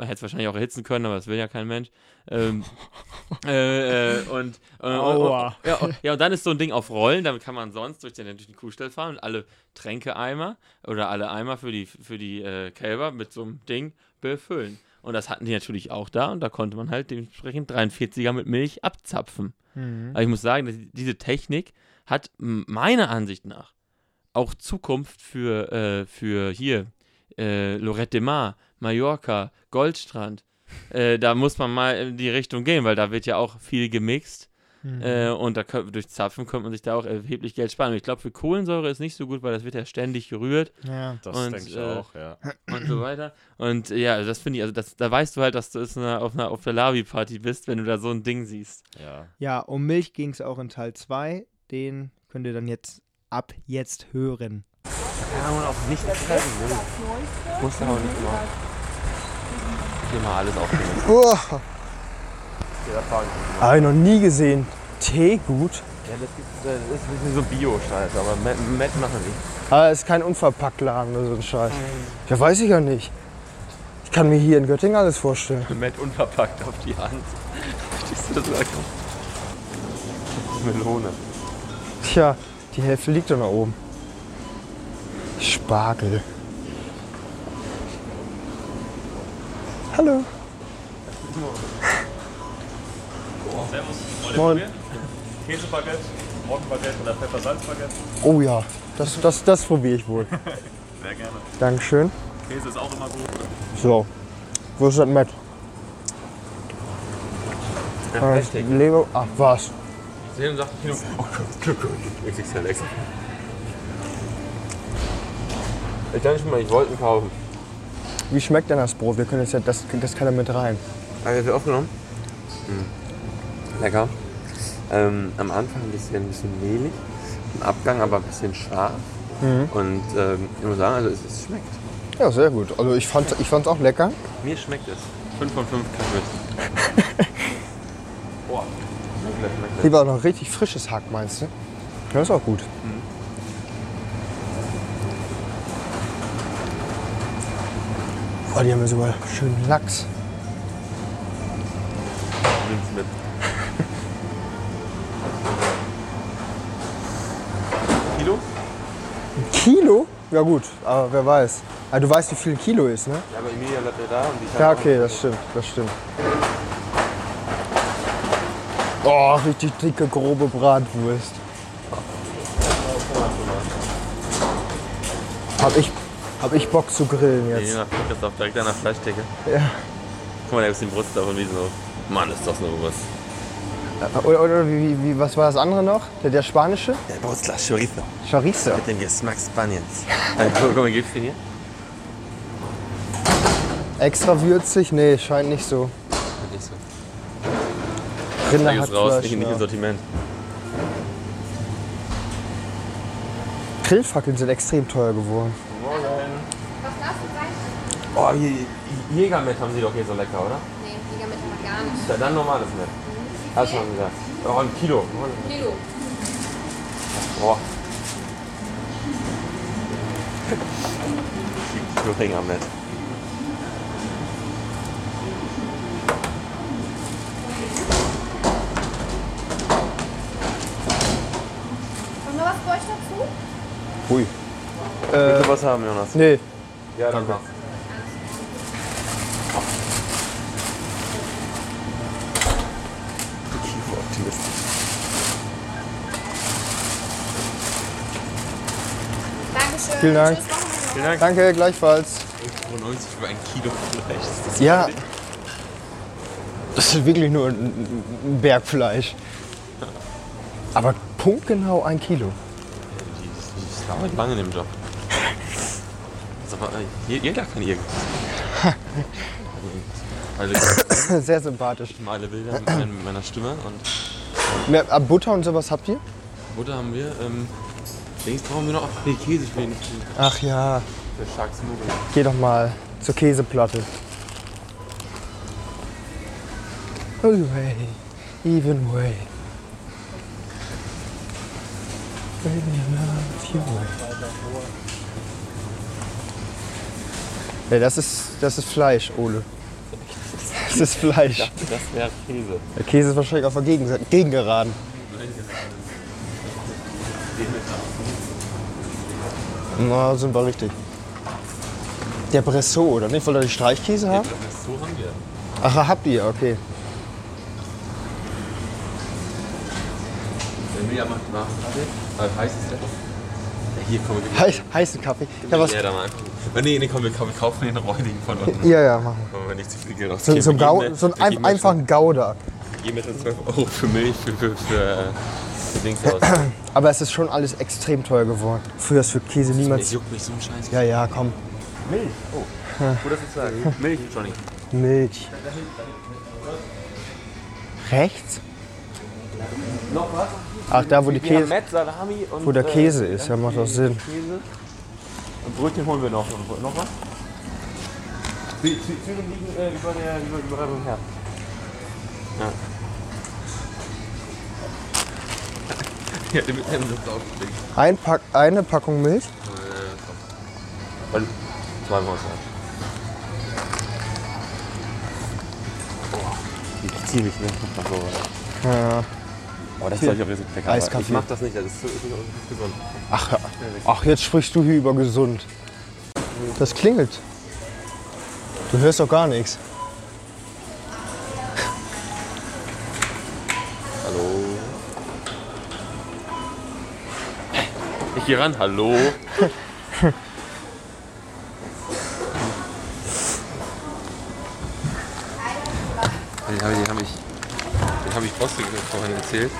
man hätte es wahrscheinlich auch erhitzen können, aber das will ja kein Mensch. Ähm, äh, äh, und, äh, und, Aua. ja, und, ja, und dann ist so ein Ding auf Rollen, damit kann man sonst durch den, durch den Kuhstall fahren und alle Tränkeeimer oder alle Eimer für die, für die äh, Kälber mit so einem Ding befüllen. Und das hatten die natürlich auch da und da konnte man halt dementsprechend 43er mit Milch abzapfen. Mhm. Aber ich muss sagen, diese Technik hat meiner Ansicht nach auch Zukunft für, äh, für hier äh, Lorette de Mar, Mallorca, Goldstrand. Äh, da muss man mal in die Richtung gehen, weil da wird ja auch viel gemixt. Mhm. Äh, und da könnt, durch Zapfen könnte man sich da auch erheblich Geld sparen. Und ich glaube, für Kohlensäure ist nicht so gut, weil das wird ja ständig gerührt ja. Das Und, denke ich äh, auch, ja. und so weiter. Und ja, also das finde ich, also das, da weißt du halt, dass du eine, auf einer auf der Lavi-Party bist, wenn du da so ein Ding siehst. ja. ja, um Milch ging es auch in Teil 2. Den könnt ihr dann jetzt ab jetzt hören. Ja, und auch nicht treffen, ne? Muss aber nicht immer. Hier mal alles aufgenommen. Uah, habe ich noch nie gesehen. Teegut? Ja, das, gibt, das ist ein bisschen so Bio-Scheiß, aber Matt, Matt machen die. Aber es ist kein Unverpacktladen oder so ein Scheiß. Ja, weiß ich ja nicht. Ich kann mir hier in Göttingen alles vorstellen. Matt unverpackt auf die Hand. Verstehst du das so? Melone. Tja, die Hälfte liegt da nach oben. Spargel. Hallo. Moin. Käsebaguette, Morgenbaguette oder Pfeffersalzbaguette. Oh ja, das, das, das probiere ich wohl. Sehr gerne. Dankeschön. Käse ist auch immer gut. So, wo ist das Matt? Äh, Lego. Ach was. Sehen und sagt Kino. Oh Gott, XXL. Ich dachte schon mal, ich wollte ihn kaufen. Wie schmeckt denn das Brot? Wir können jetzt ja, das, das kann da mit rein. Habe ich das aufgenommen? Lecker. Ähm, am Anfang ein bisschen, ein bisschen mehlig, im Abgang aber ein bisschen scharf. Und ähm, ich muss sagen, also es, es schmeckt. Ja, sehr gut. Also ich fand ich fand's auch lecker. Mir schmeckt es. 5 von 5 Kaffee. Boah, schmeckt das, schmeckt das. Hier war noch richtig frisches Hack, meinst du? Ja, ist auch gut. Boah, die haben ja sogar schönen Lachs. Nimm's mit. Kilo? Ein Kilo? Ja gut, aber wer weiß. Aber du weißt, wie viel ein Kilo ist, ne? Ja, aber Emilia bleibt ja da und die Ja, okay, das stimmt, das stimmt. Oh, richtig dicke, grobe Bratwurst. Hab ich, hab ich Bock zu grillen Je jetzt. nach Christoph direkt an der Fleischtheke. Ja. Guck mal, der ist die Brust davon wie so. Mann, ist das nur was. Oder, oder wie, wie, was war das andere noch? Der, der spanische? Der Brustler Chorizo. Chorizo. Mit dem Geschmack Spaniens. Äh, guck mal, gibt's den hier? Extra würzig? Nee, scheint nicht so. Nicht so. Rinder hat raus, Fleisch, nicht, nicht ja. im Sortiment. Grillfackeln sind extrem teuer geworden. Oh, J- Jägermett haben sie doch hier so lecker, oder? Nee, mit haben wir gar nicht. Ja, dann normales Mett. Hast du mal gesagt. Oh, ein Kilo. Kilo. Boah. Thüringer Met. bei euch dazu? Hui. Willst Äh, du was haben, Jonas? nee. Ja, dann mach. Optimist. Dankeschön. Vielen Dank. Tschüss, Wochenende. Danke, gleichfalls. 95 für ein Kilo Fleisch. Ja. Das ist wirklich nur ein, Bergfleisch. Aber punktgenau ein Kilo. Das dauert lange in dem Job. Sag mal, jeder kann irgendwas. Also Sehr sympathisch. ich male Bilder mit, mein- mit meiner Stimme und Mehr, äh, Butter und sowas habt ihr? Butter haben wir. Ähm, links brauchen wir noch. Nee, Käse, ich will nicht. Ach ja, Der Sharks Movie. geh doch mal zur Käseplatte. Way, even way. Baby, I love you. Ja, das ist, das ist Fleisch, Ole. Das ist Fleisch. Das wäre Käse. Der Käse ist wahrscheinlich auf der Gegenseite, gegengeraden. Na, sind wir richtig. Der Bressot, oder nicht? Wollt ihr die Streichkäse haben? So haben wir. Ach, habt ihr, okay. Emilia macht nach Kaffee. Äh, heiß ist der? Ja, hier, komm, wir Heiß, heißen Kaffee. Ja, was? Ja, da mal angucken. Äh, Nee, nee, komm, wir, kaufen den räudigen von unten. Ja, ja, machen wir nicht zu viel Geld ausgeben. So, so, Gau, so mir- ein wir ein, geben mir einfach ein Gouda. schon- Geben mir schon 12 Euro für Milch, für, für, für, Dings aus. Aber es ist schon alles extrem teuer geworden. Früher ist für Käse niemals. juckt mich so ein Scheiß. Ja, ja, komm. Milch. Oh. Gut, dass du sagst. Milch, Johnny. Milch. Rechts? Noch was? Ach, da wo die Käse, Met, Salami und. wo der äh, Käse ist, ja, macht doch Sinn. Käse. Und Brötchen holen wir noch. Und noch was? Die Türen liegen äh, über der über, über dem Herd. Ja. ja, die mit dem Sitz aufgelegt. Ein Pack, eine Packung Milch. Äh, komm. Und zwei Monster. Boah, die ziehen mich nicht nach so. Ja. Aber das soll ich auch jetzt lecker. Eiskaffee. Ich mach das nicht, das ist, so- ist, ist gesund. Ach, ja. Ach, jetzt sprichst du hier über gesund. Das klingelt. Du hörst doch gar nichts. Ran, hallo. Den habe hab ich, den ich Bosse vorhin erzählt.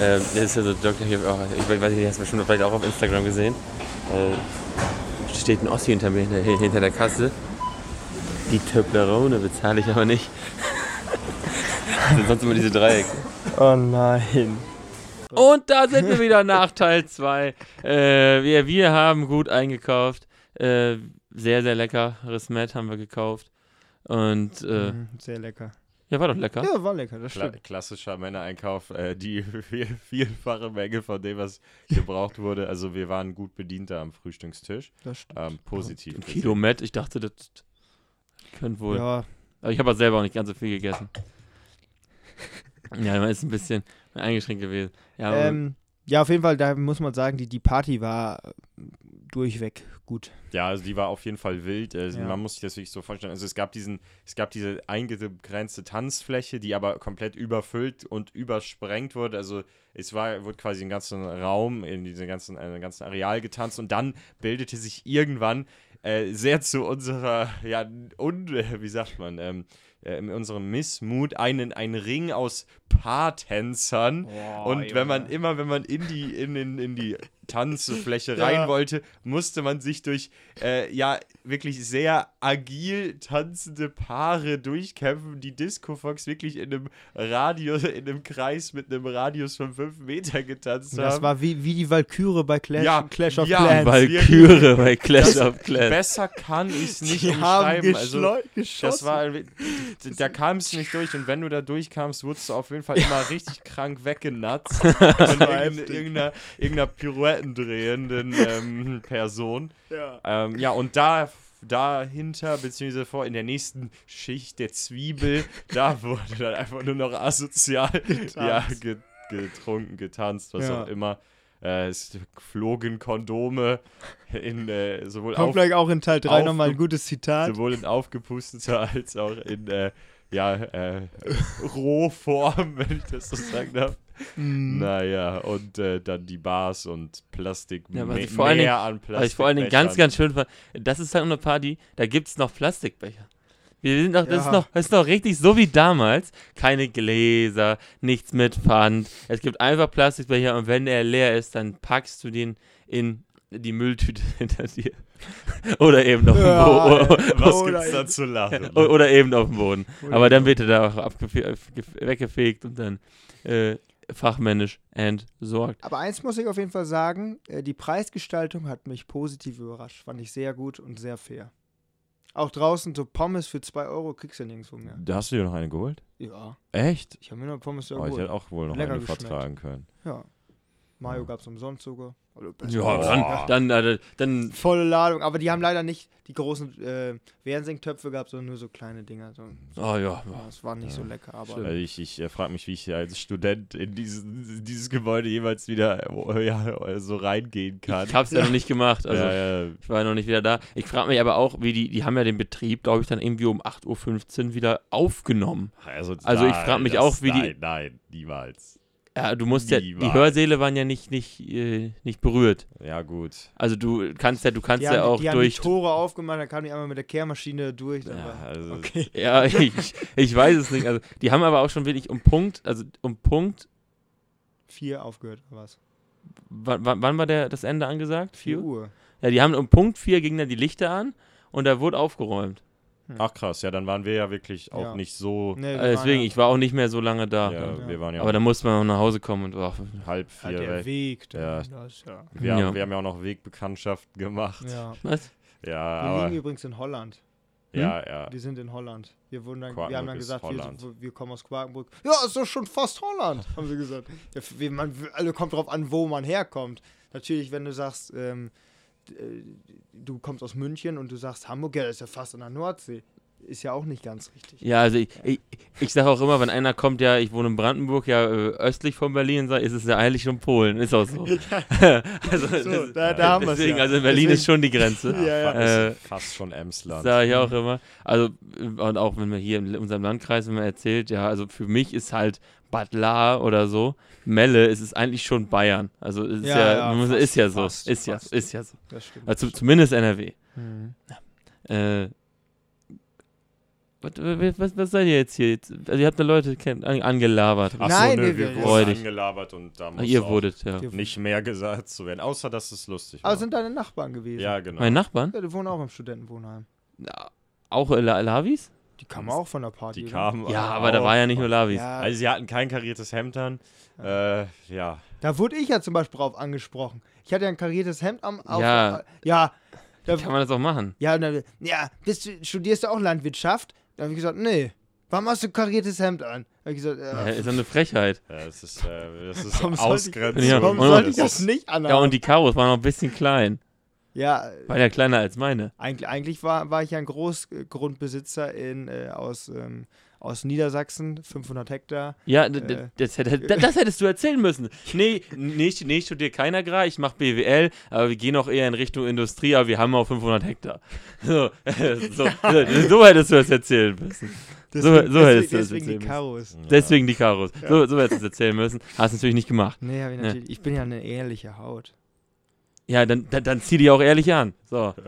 Ähm, das ist ja so Joke, ich, auch, ich weiß nicht, hast du bestimmt vielleicht auch auf Instagram gesehen. Äh, steht ein Ossi hinter mir, hinter, hinter der Kasse. Die Töplerone bezahle ich aber nicht. sonst immer diese Dreiecke. Oh nein. Und da sind wir wieder nach Teil 2. Äh, wir, wir haben gut eingekauft. Äh, sehr, sehr leckeres Met haben wir gekauft. Und äh, Mhm, Sehr lecker. ja, war doch lecker. Ja, war lecker, das Kla stimmt. klassischer Männereinkauf, äh, die viel, vielfache Menge von dem, was gebraucht wurde. Also wir waren gut bedient da am Frühstückstisch. Das stimmt. Ähm, positiv. Ein Kilo Met, ich dachte, das könnte wohl. Ja, Aber ich habe selber auch nicht ganz so viel gegessen. ja, man ist ein bisschen eingeschränkt gewesen. Ja, ähm, ja, auf jeden Fall, da muss man sagen, die, die Party war äh, durchweg gut. Ja, also die war auf jeden Fall wild. Äh, Ja. Man muss sich das wirklich so vorstellen. Also es gab diesen, es gab diese eingegrenzte Tanzfläche, die aber komplett überfüllt und übersprengt wurde. Also es war, wurde quasi im ganzen Raum, in diesem ganzen, äh, ganzen Areal getanzt und dann bildete sich irgendwann äh, sehr zu unserer, ja, un, wie sagt man, ähm, äh, in unserem Missmut einen, einen Ring aus Paartänzern. und wenn man immer, wenn man in die, in, in, in die Tanzfläche Ja. rein wollte, musste man sich durch äh, ja wirklich sehr agil tanzende Paare durchkämpfen, die Disco Fox wirklich in einem Radius, in einem Kreis mit einem Radius von 5 Meter getanzt Das haben. war wie, wie die Walküre bei Clash, Ja, Clash of ja, Clans. Valkyrie bei Clash Das- of Clans. Besser kann ich es nicht die haben umschreiben. Also, geschossen. das war, da kamst du nicht durch und wenn du da durchkamst, wurdest du auf jeden Fall immer richtig krank weggenatzt von irgendeiner, irgendeiner, irgendeiner Pirouetten drehenden ähm, Person. ja. Ähm, ja, und da dahinter, beziehungsweise vor in der nächsten Schicht der Zwiebel, da wurde dann einfach nur noch asozial ja, ge getrunken, getanzt, was Ja. auch immer. Äh, es flogen Kondome in äh, sowohl Kommt auf, vielleicht auch in Teil 3 auf- nochmal ein gutes Zitat. sowohl in aufgepusteter als auch in äh, ja, äh, Rohform, wenn ich das so sagen darf. Mhm. Naja, und äh, dann die Bars und Plastik, Ja, was ich vor allen mehr an Plastik. Was ich vor allen Dingen ganz, ganz schön fand, das ist halt eine Party, da gibt es noch Plastikbecher. Wir sind noch, das, ist Ja. noch, das ist noch richtig so wie damals. Keine Gläser, nichts mit Pfand. Es gibt einfach Plastikbecher und wenn der leer ist, dann packst du den in die Mülltüte hinter dir. Oder eben auf dem Ja, Boden. Was Oder gibt's da zu lachen? Oder eben auf dem Boden. Oder Aber dann wird er da auch abgefe- abgef- weggefegt und dann äh, fachmännisch entsorgt. Aber eins muss ich auf jeden Fall sagen, äh, die Preisgestaltung hat mich positiv überrascht. Fand ich sehr gut und sehr fair. Auch draußen so Pommes für 2 Euro kriegst du ja nirgendwo mehr. Da hast du dir noch eine geholt? Ja, Echt? ich habe mir noch Pommes da Oh, ich geholt. hätte auch wohl noch Lecker eine geschmeckt. vertragen können. Ja. Mayo gab es umsonst sogar. Also besser. Ja, dann, dann, äh, dann Volle Ladung. Aber die haben leider nicht die großen äh, Wernsinktöpfe gehabt, sondern nur so kleine Dinger. So. oh ja, Ja, Das war nicht so lecker. Aber Also ich ich äh, frage mich, wie ich als Student in diesen, dieses Gebäude jemals wieder äh, ja, so reingehen kann. ich hab's ja noch nicht gemacht. Also ja, ja. ich war ja noch nicht wieder da. Ich frage mich aber auch, wie die, die haben ja den Betrieb, glaube ich, dann irgendwie um 8.15 Uhr wieder aufgenommen. Also, Also ich nein, frag mich das- auch, wie die- Nein, nein, niemals. Ja, du musst ja, die. Hörsäle waren ja nicht, nicht, äh, nicht berührt. Ja, gut. Also du kannst ja, du kannst die, ja haben, auch die haben durch. die Tore aufgemacht, dann kam die einmal mit der Kehrmaschine durch. Ja, war- also, okay. Ja, ich, ich weiß es nicht. Also die haben aber auch schon wirklich um Punkt, also um Punkt, Vier aufgehört, was? wann, wann war der, das Ende angesagt? 4 Vier? Uhr. Ja, die haben um Punkt 4 gingen dann die Lichter an und da wurde aufgeräumt. Ach krass, ja, dann waren wir ja wirklich auch Ja. nicht so. Nee, Äh, deswegen, waren ich war auch nicht mehr so lange da. Ja, Ja. wir waren ja Aber da musste man auch nach Hause kommen und oh, halb ja, vier der weg. Weg. Ja. Ja. Das, ja. Wir, Ja. haben, wir haben ja auch noch Wegbekanntschaften gemacht. ja. was? Ja, Wir aber. liegen übrigens in Holland. Ja, ja. Die sind in Holland. Wir, wurden dann, wir haben dann gesagt, wir, wir, kommen aus Quakenbrück. Ja, ist doch schon fast Holland, haben sie gesagt. Ja, man, also kommt drauf an, wo man herkommt. Natürlich, wenn du sagst, ähm, äh, du kommst aus München und du sagst Hamburg, ja, das ist ja fast an der Nordsee. Ist ja auch nicht ganz richtig. Ja, also ich, ich, ich sage auch immer, wenn einer kommt, ja, ich wohne in Brandenburg, ja, äh, östlich von Berlin, ist es ja eigentlich schon Polen. Ist auch so. also, So, das- da, da haben deswegen, ja. also in Berlin ist Deswegen- schon die Grenze. Ja, ja. Äh, Ist fast schon Emsland. Sage ich auch immer. Also, und auch wenn man hier in unserem Landkreis immer erzählt, ja, also für mich ist halt Bad Lahr oder so, Melle, es ist eigentlich schon Bayern. Also es ist ja, Ja, ja, fast, ist ja so. fast, ist ja, fast. ist ja so. Das stimmt. Also, zumindest NRW. Mhm. Äh, was, was, was seid ihr jetzt hier? Also ihr habt da Leute kennt, an, angelabert. Ach Nein, so, nö, wir- wir wurden angelabert und da Ach, muss ihr auch wurdet, ja. Nicht mehr gesagt zu werden, außer dass es lustig Aber war. sind deine Nachbarn gewesen? ja, genau. Mein Nachbarn? Ja, die wohnen auch im Studentenwohnheim. Ja, auch La- Lavis? Die kamen auch von der Party. Die oder? kamen Ja, auch. aber da war ja nicht nur Lavis. Ja, Also sie hatten kein kariertes Hemd an. Äh, ja. Da wurde ich ja zum Beispiel drauf angesprochen. Ich hatte ja ein kariertes Hemd am. Auf, Ja. Ja. Da, Kann man das auch machen? ja, dann, ja bist du, studierst du auch Landwirtschaft? Da habe ich gesagt, nee. Warum hast du ein kariertes Hemd an? Da habe ich gesagt, Ja, ja. ist ja eine Frechheit. ja das ist, äh, das ist Warum sollte ich- Ausgrenzung. Ja, Warum und- sollte ich das nicht anhaben? Ja, und die Karos waren noch ein bisschen klein. Ja, War ja kleiner als meine. eigentlich, eigentlich war, war ich ja ein Großgrundbesitzer in, äh, aus, ähm, aus Niedersachsen, 500 Hektar. Ja, Äh. das, hätte, das hättest du erzählen müssen. Nee, nee, nee ich studiere keiner gerade, ich mache BWL, aber wir gehen auch eher in Richtung Industrie, aber wir haben auch 500 Hektar. So, äh, so, so, so hättest du das erzählen müssen. So- so hättest du das deswegen erzählen die müssen. Karos. Deswegen die Karos. So, so hättest du es erzählen müssen. Hast du natürlich nicht gemacht. Nee, ich Ja. natürlich. Ich bin ja eine ehrliche Haut. Ja, dann, dann, dann zieh die auch ehrlich an. So.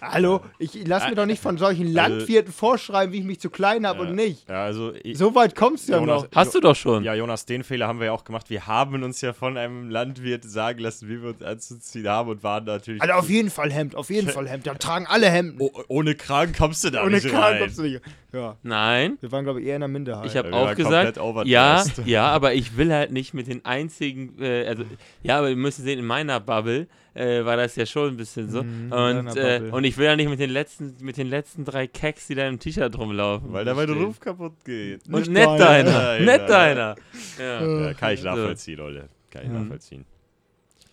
Hallo, ich lass mir doch nicht von solchen Also- Landwirten vorschreiben, wie ich mich zu klein habe Ja. und nicht. Ja, also ich, So weit kommst du ja Jonas- noch. Hast du doch schon. Ja, Jonas, den Fehler haben wir ja auch gemacht. Wir haben uns ja von einem Landwirt sagen lassen, wie wir uns anzuziehen haben und waren natürlich. Also auf jeden Fall Hemd, auf jeden Fall Hemd. Da tragen alle Hemden. Oh, ohne Kragen kommst du da Ohne nicht Kragen rein. kommst du nicht. Ja, Nein. wir waren, glaube ich, eher in der Minderheit. Ich habe auch gesagt, ja, ja, aber ich will halt nicht mit den einzigen, äh, also, ja, aber wir müssen sehen, in meiner Bubble äh, war das ja schon ein bisschen so. Mhm, und, äh, und ich will ja nicht mit den letzten, mit den letzten drei Keks, die da im T-Shirt rumlaufen. Weil da mein. Ruf kaputt geht. Und Nicht nett deiner. deiner, nett deiner. Ja. Ja, kann ich So. nachvollziehen, Leute. Kann ich Ja. nachvollziehen.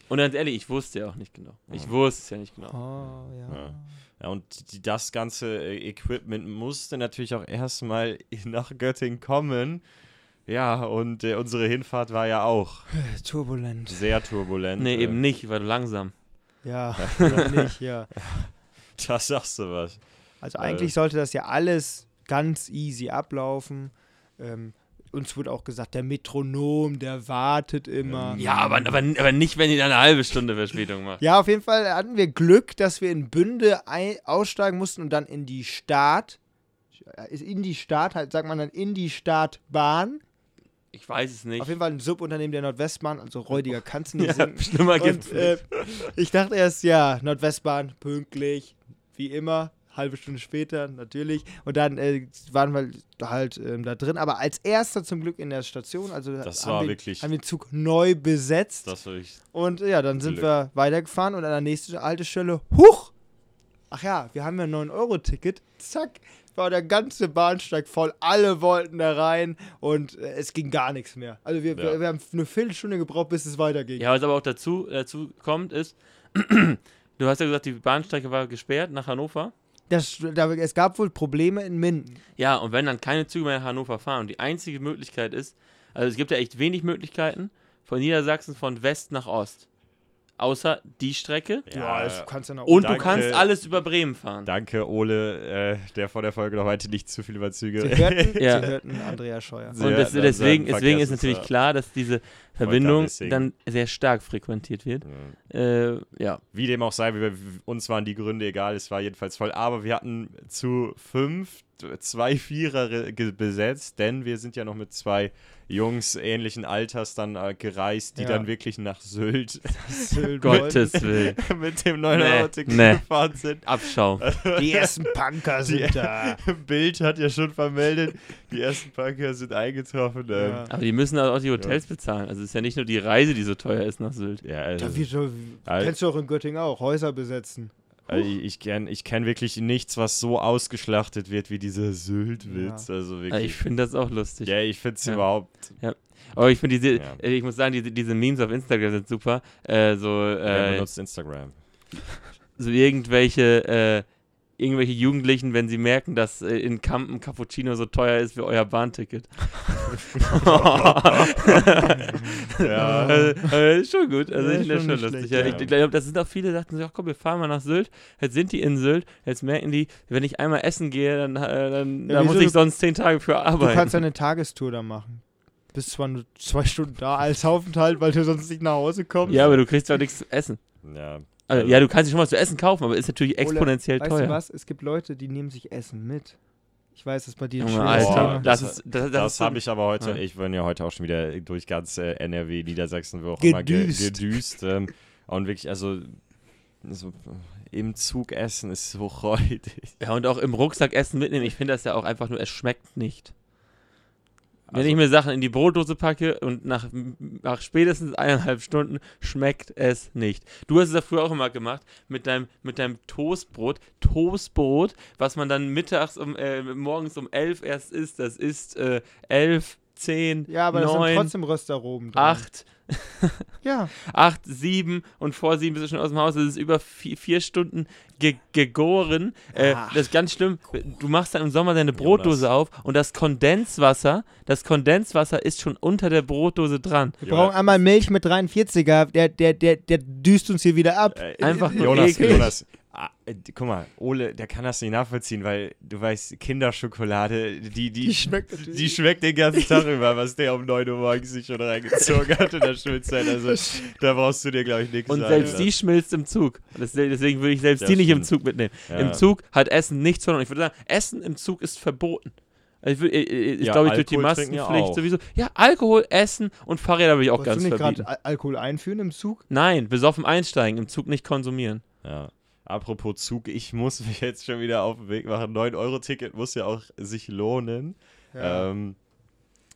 Und ganz ehrlich, ich wusste ja auch nicht genau. Ich wusste es ja nicht genau. Oh, ja. Ja. Ja, und die, das ganze äh, Equipment musste natürlich auch erstmal nach Göttingen kommen. Ja, und äh, unsere Hinfahrt war ja auch Turbulent. sehr turbulent. Nee, Äh, eben nicht, war langsam. Ja, nicht, ja. Da sagst du was. Also Äh. eigentlich sollte das ja alles ganz easy ablaufen. Ähm, uns wurde auch gesagt, der Metronom, der wartet immer. Ja, aber, aber, aber nicht, wenn ihr da eine halbe Stunde Verspätung macht. Ja, auf jeden Fall hatten wir Glück, dass wir in Bünde ein aussteigen mussten und dann in die Start, in die Start, halt sagt man dann in die Startbahn. Ich weiß es nicht. Auf jeden Fall ein Subunternehmen der Nordwestbahn, also räudiger kannst du nicht ja, singen. schlimmer gibt's Und äh, ich dachte erst, ja, Nordwestbahn, pünktlich, wie immer, halbe Stunde später, natürlich. Und dann äh, waren wir halt ähm, da drin, aber als erster zum Glück in der Station. Also Das haben war wir, wirklich- haben den Zug neu besetzt. Das war ich. und ja, dann sind Glück. wir weitergefahren und an der nächsten Haltestelle, huch! Ach ja, wir haben ja ein 9-Euro-Ticket. Zack, war der ganze Bahnsteig voll. Alle wollten da rein und äh, es ging gar nichts mehr. Also wir, Ja. wir, wir haben eine Viertelstunde gebraucht, bis es weiterging. Ja, was aber auch dazu, dazu kommt, ist, du hast ja gesagt, die Bahnstrecke war gesperrt nach Hannover. Das, da, es gab wohl Probleme in Minden. Ja, und wenn dann keine Züge mehr nach Hannover fahren und die einzige Möglichkeit ist, also es gibt ja echt wenig Möglichkeiten, von Niedersachsen von West nach Ost. Außer die Strecke. Ja, das kannst du nach Und Danke. du kannst alles über Bremen fahren. Danke, Ole, äh, der vor der Folge noch heute nicht zu viel über Züge. Sie hörten, Ja. Sie hörten Andreas Scheuer. Und das, deswegen, deswegen ist natürlich klar, dass diese Verbindung dann sehr stark frequentiert wird. Ja. Äh, ja. Wie dem auch sei, wir, uns waren die Gründe egal, es war jedenfalls voll. Aber wir hatten zu fünf, zwei Vierer besetzt, denn wir sind ja noch mit zwei Jungs ähnlichen Alters dann äh, gereist, die Ja. dann wirklich nach Sylt Gottes Willen. mit dem 9-Euro-Ticket nee. gefahren sind. Abschau. Die ersten Punker sind da. Bild hat ja schon vermeldet, die ersten Punker sind eingetroffen. Ähm, Ja. Aber die müssen halt auch die Hotels bezahlen. Also es ist ja nicht nur die Reise, die so teuer ist nach Sylt. ja, also, Da wird so, Al- kennst du auch in Göttingen auch, Häuser besetzen. also ich, ich kenne ich kenn wirklich nichts, was so ausgeschlachtet wird wie dieser Sylt-Witz. Also Also wirklich. ich finde das auch lustig. ja, ich finde es Ja. überhaupt. Aber ich finde diese, Ja. äh, ich muss sagen, diese, diese Memes auf Instagram sind super. Äh, so, Wer äh, benutzt Instagram? so irgendwelche, äh, irgendwelche Jugendlichen, wenn sie merken, dass äh, in Kampen Cappuccino so teuer ist wie euer Bahnticket. Ja. Also, äh, ist schon gut. Also Ja, ich finde das schon lustig. schlecht, Ja, ja. ich, ich glaube, das sind auch viele, die dachten sich, ach komm, wir fahren mal nach Sylt. Jetzt sind die in Sylt. Jetzt merken die, wenn ich einmal essen gehe, dann, äh, dann Ja, da muss ich sonst zehn Tage für Du arbeiten. kannst eine Tagestour da machen. Bist zwar nur zwei Stunden da als Aufenthalt, weil du sonst nicht nach Hause kommst. ja, aber du kriegst auch nichts zu essen. Ja. Also, ja, du kannst dir schon was zu essen kaufen, aber ist natürlich Ole, exponentiell weißt teuer. du was? Es gibt Leute, die nehmen sich Essen mit. Ich weiß, das ist bei dir ein Junge, Alter, das, das- ist das, das, habe ich aber heute, Ja. ich bin ja heute auch schon wieder durch ganz äh, NRW, Niedersachsen, wo auch immer ge Gedüst. gedüst. Ähm, und wirklich, also so, im Zug essen ist so räudig. Ja, und auch im Rucksack Essen mitnehmen. Ich finde das ja auch einfach nur, es schmeckt nicht. Wenn Also- ich mir Sachen in die Brotdose packe und nach, nach spätestens eineinhalb Stunden schmeckt es nicht. Du hast es ja früher auch immer gemacht mit deinem, mit deinem Toastbrot. Toastbrot, was man dann mittags um, äh, morgens um elf erst isst. Das ist äh, elf, zehn, Ja, aber da sind trotzdem Röstaromen drin. acht, Ja. acht, sieben und vor sieben bist du schon aus dem Haus. Das ist über vier, vier Stunden ge gegoren. Äh, das ist ganz schlimm. Du machst dann im Sommer deine Brotdose auf und das Kondenswasser, das Kondenswasser ist schon unter der Brotdose dran. Wir Jonas- brauchen einmal Milch mit 43er. Der, der, der, der düst uns hier wieder ab. Äh, Einfach nur Jonas, eklig. Jonas, guck mal, Ole, der kann das nicht nachvollziehen, weil du weißt, Kinderschokolade, die, die, Die schmeckt natürlich. die schmeckt den ganzen Tag über, was der um 9 Uhr morgens sich schon reingezogen hat in der Schulzeit. Also da brauchst du dir, glaube ich, nichts Und sagen selbst lassen. die schmilzt im Zug. Deswegen würde ich selbst Das die nicht im stimmt. Zug mitnehmen. Ja. Im Zug hat Essen nichts verloren. Ich würde sagen, Essen im Zug ist verboten. Also ich, würde- ich, ich Ja, glaube, ich durch die ja Maskenpflicht auch. sowieso. Ja, Alkohol, Essen und Fahrräder würde ich auch Wolltest ganz du nicht verbieten. gerade Al Alkohol einführen im Zug? Nein, besoffen einsteigen, im Zug nicht konsumieren. Ja. Apropos Zug, ich muss mich jetzt schon wieder auf den Weg machen. 9-Euro-Ticket muss ja auch sich lohnen. Ähm,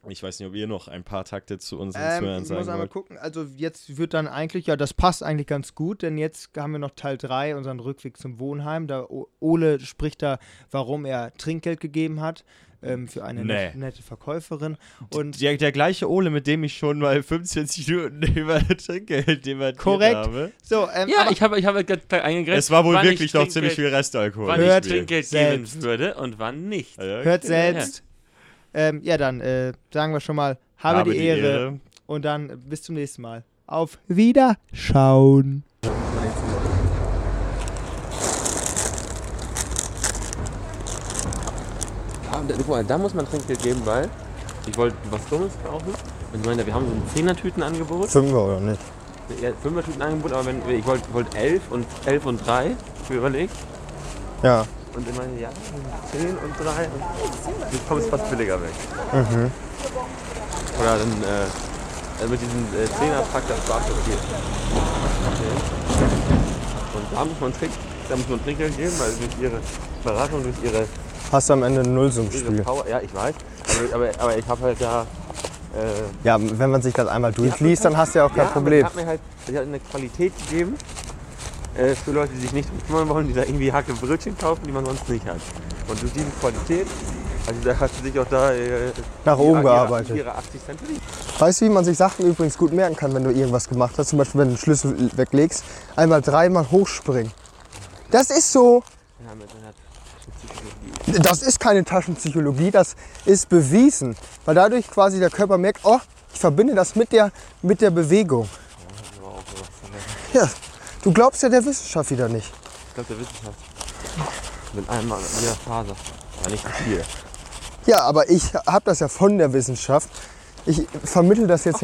ich weiß nicht, ob ihr noch ein paar Takte zu unseren Ähm, Zuhörern ich sagen muss einmal wollt. gucken, also jetzt wird dann eigentlich, ja, das passt eigentlich ganz gut, denn jetzt haben wir noch Teil 3, unseren Rückweg zum Wohnheim. Da Ole spricht da, warum er Trinkgeld gegeben hat ähm, für eine Nee. net, nette Verkäuferin. Und Der, der gleiche Ole, mit dem ich schon mal 25 Minuten über Trinkgeld debattiert Korrekt. habe. so, ähm, Ja, aber ich habe ich habe gerade eingegrenzt. Es war wohl wirklich noch ziemlich viel Restalkohol. Wann Hört ich Trinkgeld selbst. geben würde und wann nicht. Ja, hört selbst. Ähm, ja, dann äh, sagen wir schon mal, habe, die, Ehre. Und dann bis zum nächsten Mal. Auf Wiederschauen. Ah, da, guck mal, da muss man Trinkgeld geben, weil ich wollte was Dummes kaufen. Und ich meine, wir haben so ein Zehner-Tüten-Angebot. Fünfer oder nicht? Ja, Fünfer-Tüten-Angebot, aber wenn, ich wollte wollt elf und elf und drei, ich überlegt. Ja. Und ich meine, ja, 10 und 3 und jetzt kommt es fast billiger weg. Mhm. Oder dann äh, mit diesem äh, 10er Pack das schwarze Papier. Und da muss man Trick, da muss man Trinkgeld geben, weil durch ihre Beratung, durch ihre, Hast du am Ende ein Nullsummspiel. Ja ich weiß, aber, aber, aber ich habe halt da äh, Ja, wenn man sich das einmal durchliest, dann hast du ja auch kein ja, Problem. Aber die hat mir halt hat eine Qualität gegeben äh, für Leute, die sich nicht drum kümmern wollen, die da irgendwie Hacke Brötchen kaufen, die man sonst nicht hat. Und durch diese Qualität, also da hast du dich auch da äh, Nach die- oben gearbeitet. Ihre 80 Cent. Weißt du, wie man sich Sachen übrigens gut merken kann, wenn du irgendwas gemacht hast? Zum Beispiel, wenn du einen Schlüssel weglegst, einmal dreimal hochspringen. Das ist so. Ja, mit einer Psychologie. Das ist keine Taschenpsychologie, das ist bewiesen. Weil dadurch quasi der Körper merkt, oh, ich verbinde das mit der, mit der Bewegung. Ja, du glaubst ja der Wissenschaft wieder nicht. Ich glaube, der Wissenschaft. Mit einmal in jeder Phase. Aber nicht zu viel. Ja, aber ich habe das ja von der Wissenschaft. Ich vermittel das jetzt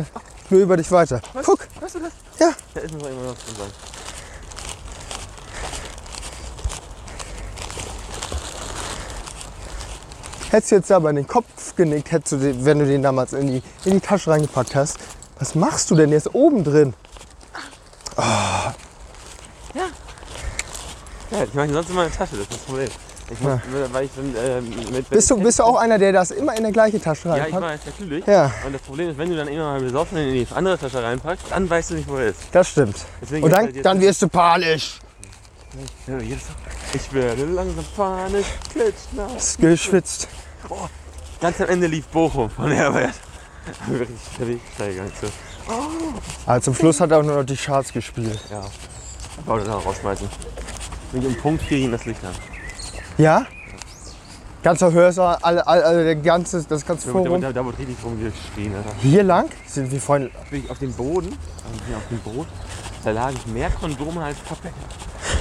nur über dich weiter. Guck, Weißt du das? Ja. Da ist noch irgendwas drin. sein. Hättest du jetzt aber in den Kopf genickt, hättest du den, wenn du den damals in die, in die Tasche reingepackt hast. Was machst du denn jetzt oben drin? Ja, ich meine sonst in meiner Tasche, das ist das Problem. Ich muss, weil ich dann, äh, mit, Bist du, bist du auch einer, der das immer in der gleiche Tasche Ja, ich reinpackt? weiß, natürlich. Ja, Und das Problem ist, wenn du dann immer mal besoffen in die andere Tasche reinpackst, dann weißt du nicht, wo er ist. das stimmt. Deswegen Und dann, halt dann wirst du panisch. Ich werde langsam panisch, klitschnass. Geschwitzt. Ganz am Ende lief Bochum von Herbert. Wirklich fertig, steigernd so. Aber zum Schluss hat er auch nur noch die Charts gespielt. Ja. Wollte da rausschmeißen. Wenn ich um Punkt 4 ging das Licht an. Ja? Ganzer Hörsaal, alle, alle, alle, der ganze, das ganze Da, da, Forum. da, da wurde richtig rumgeschrien, Alter. Hier lang sind wir vorhin. Bin ich auf dem Boden, also hier auf dem Boot, da lagen mehr Kondome als Pappe.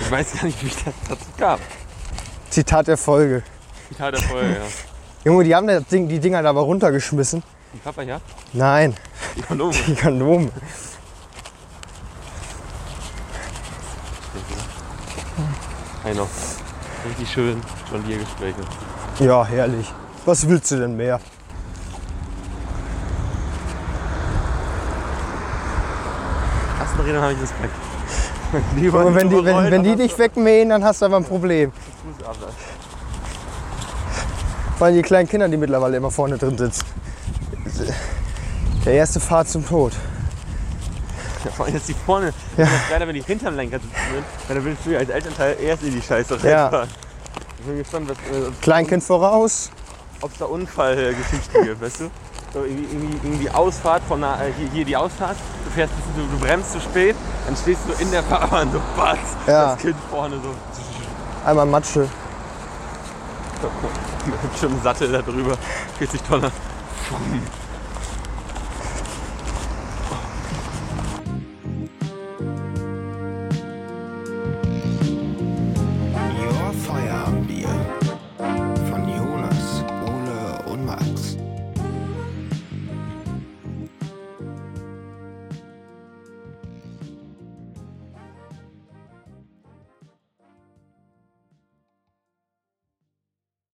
Ich weiß gar nicht, wie ich das dazu kam. Zitat der Folge. Total der Folge, ja. Junge, die haben das Ding, die Dinger da aber runtergeschmissen. Die Papa, ja? Nein, Die Kondome. die Kondome. Noch. Richtig schön Jongliergespräche. Ja, herrlich. Was willst du denn mehr? Ersten Reden habe ich Respekt. Lieber Und wenn die, wenn, wenn die dich wegmähen, dann hast du aber ein Problem. Vor allem die kleinen Kinder, die mittlerweile immer vorne drin sitzen. Der erste Fahrt zum Tod. Ja, vor allem jetzt die vorne. Ja. Ja. Leider, wenn die hinterm Lenker sitzen dann willst du ja als Elternteil erst in die Scheiße Ja. reinfahren. Ich bin gespannt, was, äh, Kleinkind voraus. ob es da Unfallgeschichten gibt, weißt du? So irgendwie, irgendwie, Ausfahrt von einer, äh, hier, hier die Ausfahrt, du fährst, du, du bremst zu spät, dann stehst du in der Fahrbahn so batz, Ja. das Kind vorne so Einmal Matsche. mit einem Sattel da drüber, 40 Tonner.